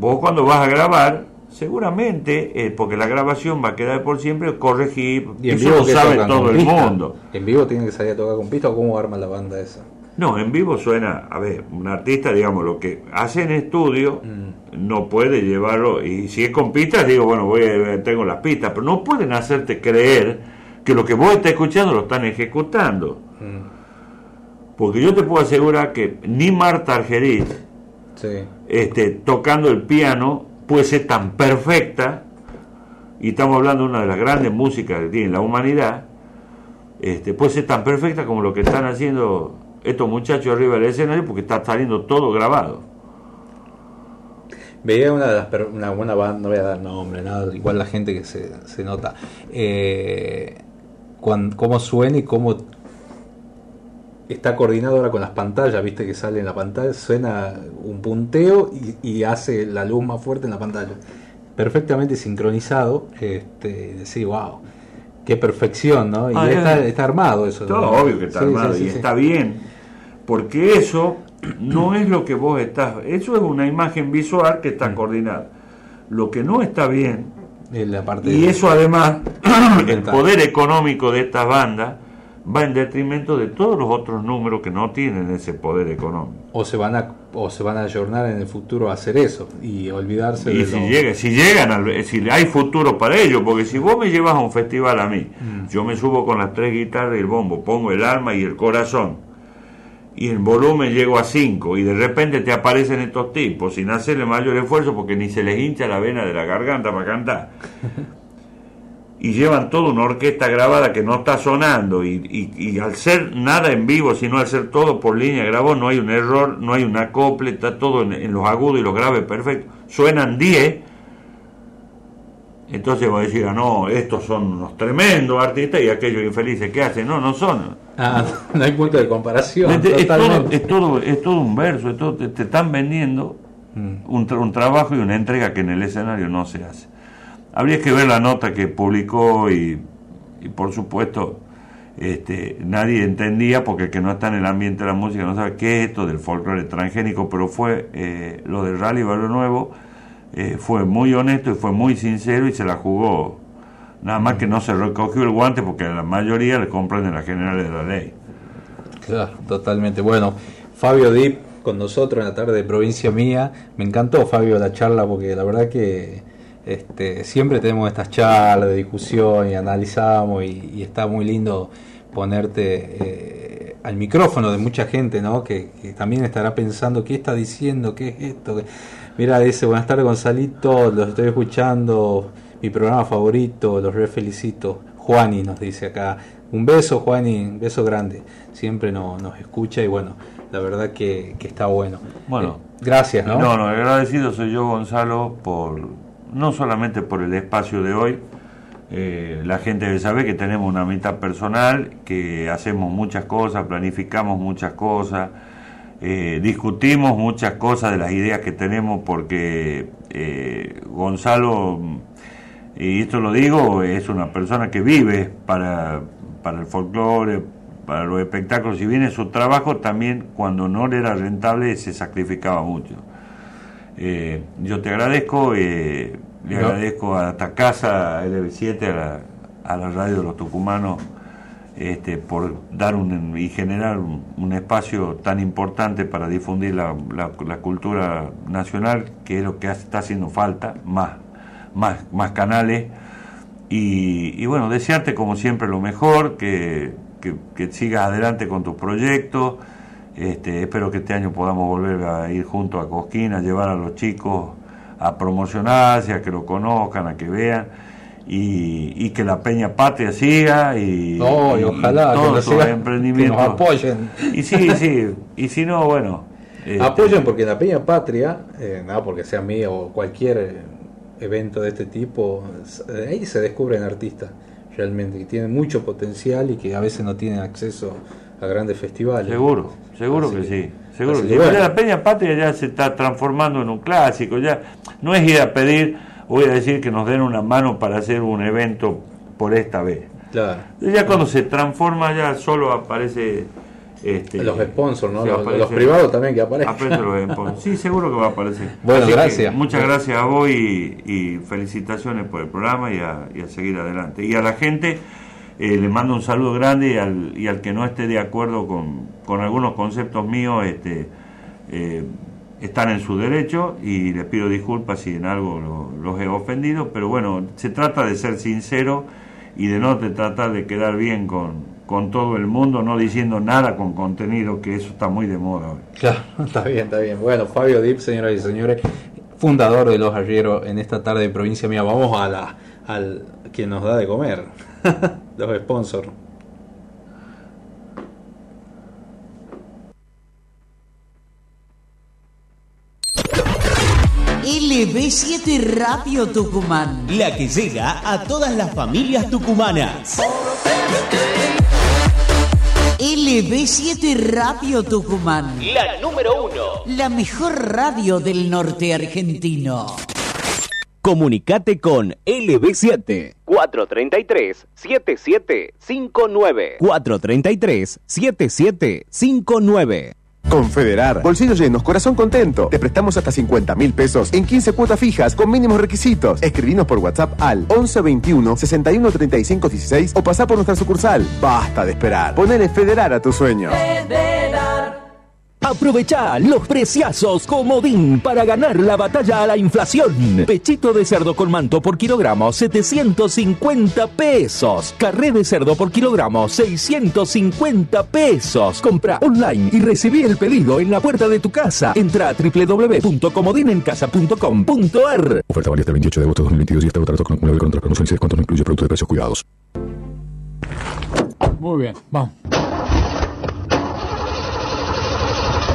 Vos cuando vas a grabar, seguramente, eh, porque la grabación va a quedar por siempre, corregir, Y en eso vivo lo sabe todo el pista. mundo. En vivo tienen que salir a tocar con pista o cómo arma la banda esa. No, en vivo suena, a ver, un artista, digamos, lo que hace en estudio, Mm. no puede llevarlo, y si es con pistas, digo, bueno, voy a, tengo las pistas, pero no pueden hacerte creer que lo que vos estás escuchando lo están ejecutando. Mm. Porque yo te puedo asegurar que ni Marta Argerich, Sí. este, tocando el piano, puede ser tan perfecta, y estamos hablando de una de las grandes músicas que tiene la humanidad, este, puede ser tan perfecta como lo que están haciendo estos muchachos arriba del escenario, porque está saliendo todo grabado. Veía una de las una buena banda, no voy a dar nombre, nada, igual la gente que se, se nota. Eh, cómo suena y cómo está coordinado ahora con las pantallas, viste que sale en la pantalla, suena un punteo y, y hace la luz más fuerte en la pantalla. Perfectamente sincronizado, este, decís, wow, qué perfección, ¿no? Y Ah, está, ya. está armado eso. Todo ¿no? obvio que está Sí, armado sí, sí, y está bien, porque eso no es lo que vos estás, eso es una imagen visual que Mm. está coordinada. Lo que no está bien En la parte Y de- eso además, el poder económico de estas bandas va en detrimento de todos los otros números que no tienen ese poder económico. O se van a o se van a ayornar en el futuro a hacer eso y olvidarse Y de si, lo- llega, si llegan, al- si hay futuro para ellos, porque si vos me llevas a un festival a mí, yo me subo con las tres guitarras y el bombo, pongo el alma y el corazón, y en volumen llego a cinco, y de repente te aparecen estos tipos sin hacerle mayor esfuerzo porque ni se les hincha la vena de la garganta para cantar. Y llevan toda una orquesta grabada que no está sonando, y, al ser nada en vivo, sino al ser todo por línea grabó, no hay un error, no hay un acople, está todo en, en los agudos y los graves perfecto. Suenan 10, entonces vos decís, ah, no, estos son unos tremendos artistas y aquellos infelices que hacen, no, no son. Ah, no hay punto de comparación. Es, es todo, es, todo, es todo un verso, es todo- te, te están vendiendo un, tra- un trabajo y una entrega que en el escenario no se hace. Habría que ver la nota que publicó y, y por supuesto este, nadie entendía porque el que no está en el ambiente de la música no sabe qué es esto del folclore transgénico, pero fue eh, lo del Rally Barrio Nuevo, eh, fue muy honesto y fue muy sincero y se la jugó. Nada más que no se recogió el guante porque la mayoría le compran en las generales de la ley. Claro, totalmente. Bueno, Fabio Dip con nosotros en la tarde de Provincia Mía. Me encantó, Fabio, la charla porque la verdad que este, siempre tenemos estas charlas de discusión y analizamos y, está muy lindo ponerte eh, al micrófono de mucha gente, ¿no? Que, también estará pensando qué está diciendo, qué es esto. Mira, dice, buenas tardes Gonzalito, los estoy escuchando, mi programa favorito, los re felicito. Juani nos dice acá, un beso Juani, un beso grande, siempre no- nos escucha y bueno, la verdad que, que está bueno. Bueno. Eh, gracias, ¿no? No, no, agradecido soy yo, Gonzalo, por no solamente por el espacio de hoy. eh, la gente debe saber que tenemos una mitad personal, que hacemos muchas cosas, planificamos muchas cosas, eh, discutimos muchas cosas de las ideas que tenemos, porque eh, Gonzalo, y esto lo digo, es una persona que vive para, para el folclore, para los espectáculos, si bien es su trabajo, también cuando no le era rentable se sacrificaba mucho. Eh, yo te agradezco, eh, le No. agradezco a esta casa, LB7, a la, a la radio de los tucumanos, este, por dar un, y generar un, un espacio tan importante para difundir la, la- cultura nacional, que es lo que está haciendo falta, más, más, más canales. Y, y bueno, desearte como siempre lo mejor, que, que- que sigas adelante con tus proyectos. Este, espero que este año podamos volver a ir juntos a Cosquín, a llevar a los chicos a promocionarse, a que lo conozcan, a que vean. Y, y que la Peña Patria siga y, No, y ojalá que todos nos sus emprendimientos. que nos apoyen. Y sí, sí, y si no, bueno. este, Apoyen porque la Peña Patria, eh, nada porque sea mío o cualquier evento de este tipo, eh, ahí se descubren artistas realmente que tienen mucho potencial y que a veces no tienen acceso a grandes festivales. Seguro, seguro Así que, que- sí. Seguro que que bueno. La Peña Patria ya se está transformando en un clásico. Ya no es ir a pedir, voy a decir que nos den una mano para hacer un evento por esta vez. Claro. Ya cuando se transforma ya solo aparece este, Los sponsors, ¿no? Los- privados también que aparecen los sponsors. Sí, seguro que va a aparecer. Bueno, gracias. muchas gracias a vos y, y felicitaciones por el programa y a, y a seguir adelante. Y a la gente eh, le mando un saludo grande y al, y al que no esté de acuerdo con, con algunos conceptos míos, este, eh, están en su derecho y les pido disculpas si en algo lo- los he ofendido, pero bueno, se trata de ser sincero y de no tratar de quedar bien con, con todo el mundo, no diciendo nada con contenido, que eso está muy de moda hoy. Claro, está bien, está bien. Bueno, Fabio Dip, señoras y señores, fundador de Los Arrieros en esta tarde de provincia mía. Vamos a la al quien nos da de comer, los sponsors. LB7 Radio Tucumán. La que llega a todas las familias tucumanas. LB7 Radio Tucumán. La número uno. La mejor radio del norte argentino. Comunicate con LB7 433 7759 433 7759 Confederar. Bolsillos llenos, corazón contento. Te prestamos hasta 50 mil pesos en 15 cuotas fijas con mínimos requisitos. Escribinos por WhatsApp al 11 21 61 35 16 o pasá por nuestra sucursal. Basta de esperar. Ponele Federar a tu sueño. Aprovecha los preciazos Comodín para ganar la batalla a la inflación. Pechito de cerdo con manto por kilogramo 750 pesos. Carré de cerdo por kilogramo 650 pesos. Compra online y recibí el pedido en la puerta de tu casa. Entra a www.comodinencasa.com.ar. Oferta válida hasta el 28 de agosto de 2022 y está agotado con acumulado de contratos no se descuento no incluye producto de precios cuidados. Muy bien, vamos.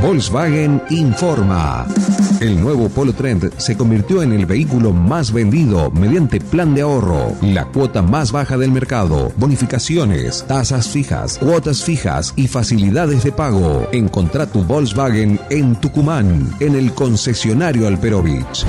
Volkswagen informa. El nuevo Polo Trend se convirtió en el vehículo más vendido mediante plan de ahorro, la cuota más baja del mercado, bonificaciones, tasas fijas, cuotas fijas y facilidades de pago. Encontrá tu Volkswagen en Tucumán, en el concesionario Alperovich.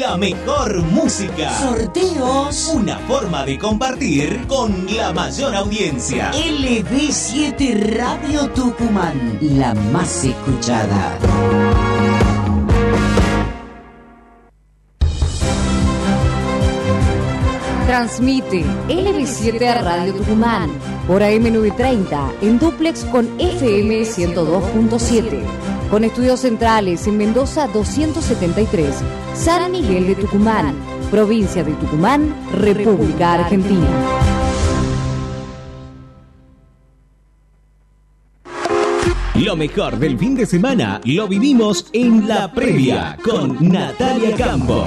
La mejor música. Sorteos. Una forma de compartir con la mayor audiencia. LB7 Radio Tucumán. La más escuchada. Transmite LB7 Radio Tucumán por AM930 en duplex con FM 102.7. Con estudios centrales en Mendoza 273, San Miguel de Tucumán, provincia de Tucumán, República Argentina. Lo mejor del fin de semana lo vivimos en la previa con Natalia Campo.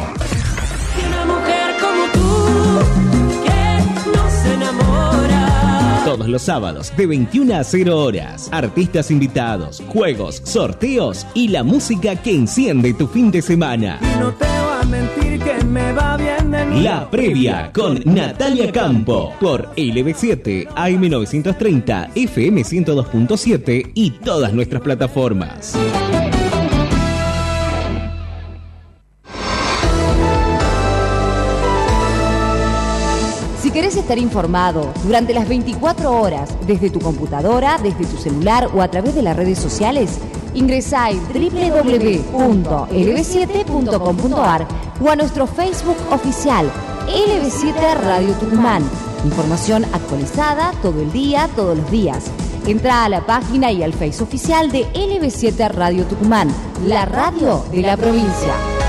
Todos los sábados de 21 a 0 horas. Artistas invitados, juegos, sorteos y la música que enciende tu fin de semana. No te voy a mentir que me va bien de. La previa con Natalia Campo por LB7, AM930, FM 102.7 y todas nuestras plataformas. Querés estar informado durante las 24 horas desde tu computadora, desde tu celular o a través de las redes sociales, ingresá en www.lb7.com.ar o a nuestro Facebook oficial LB7 Radio Tucumán. Información actualizada todo el día, todos los días. Entra a la página y al Face oficial de LB7 Radio Tucumán, la radio de la provincia.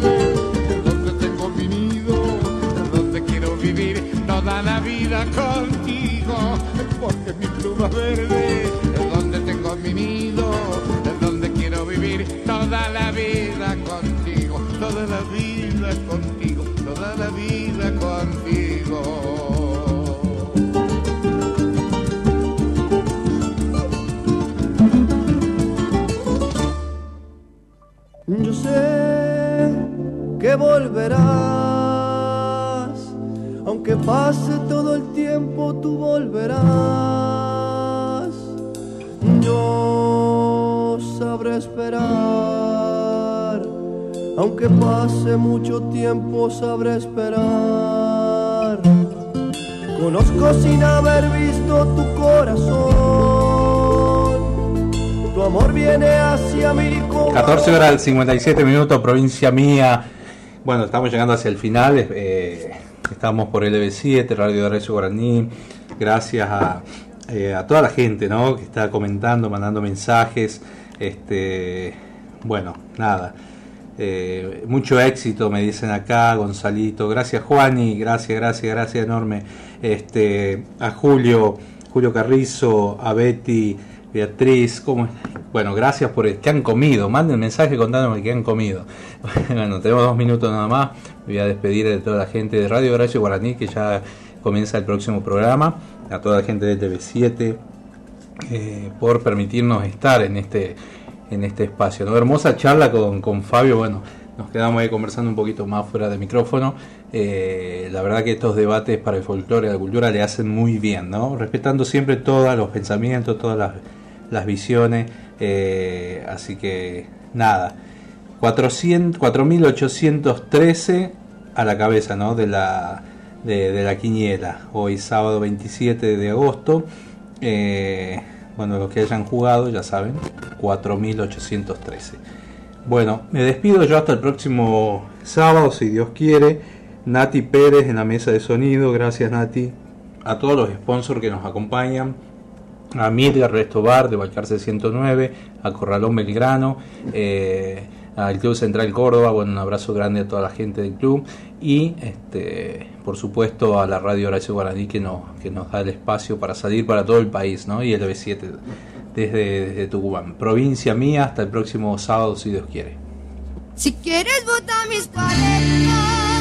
Donde tengo mi nido, donde quiero vivir toda la vida contigo. Porque mi pluma verde, es donde tengo mi nido, donde quiero vivir toda la vida contigo, toda la vida contigo, toda la vida contigo. Yo sé que volverás, aunque pase todo el tiempo, tú volverás. Yo sabré esperar, aunque pase mucho tiempo, sabré esperar. Conozco sin haber visto tu corazón, tu amor viene hacia mí. como 14 horas 57 minutos, provincia mía. Bueno, estamos llegando hacia el final. eh, estamos por LB7, Radio de Arezzo Guaraní. Gracias a, eh, a toda la gente ¿no? que está comentando, mandando mensajes. Este, bueno, nada. Eh, mucho éxito, me dicen acá, Gonzalito. Gracias, Juani. Gracias, gracias, gracias enorme. Este, a Julio, Julio Carrizo, a Betty, Beatriz. ¿cómo? Bueno, gracias por el que han comido. Manden mensaje contándome que han comido. Bueno, tenemos dos minutos nada más. Me voy a despedir de toda la gente de Radio Horacio Guaraní, que ya comienza el próximo programa. A toda la gente de TV7 eh, por permitirnos estar en este en este espacio. ¿no? Hermosa charla con, con Fabio, bueno, nos quedamos ahí conversando un poquito más fuera de micrófono. Eh, la verdad que estos debates para el folclore y la cultura le hacen muy bien, ¿no? Respetando siempre todos los pensamientos, todas las, las visiones. eh, así que nada, 400, 4.813 a la cabeza, ¿no? De la, de, de la quiniela. Hoy sábado 27 de agosto. Eh, bueno, los que hayan jugado ya saben, 4.813. Bueno, me despido yo hasta el próximo sábado, si Dios quiere. Nati Pérez en la mesa de sonido, gracias Nati. A todos los sponsors que nos acompañan. A Midgar Resto Bar de Balcarce 109, a Corralón Belgrano, eh, al Club Central Córdoba, bueno, un abrazo grande a toda la gente del club y este, por supuesto a la radio Horacio Guaraní que nos, que nos da el espacio para salir para todo el país, ¿no? Y el B7 desde, desde Tucumán. Provincia mía, hasta el próximo sábado si Dios quiere. Si quieres, bota mis paletas.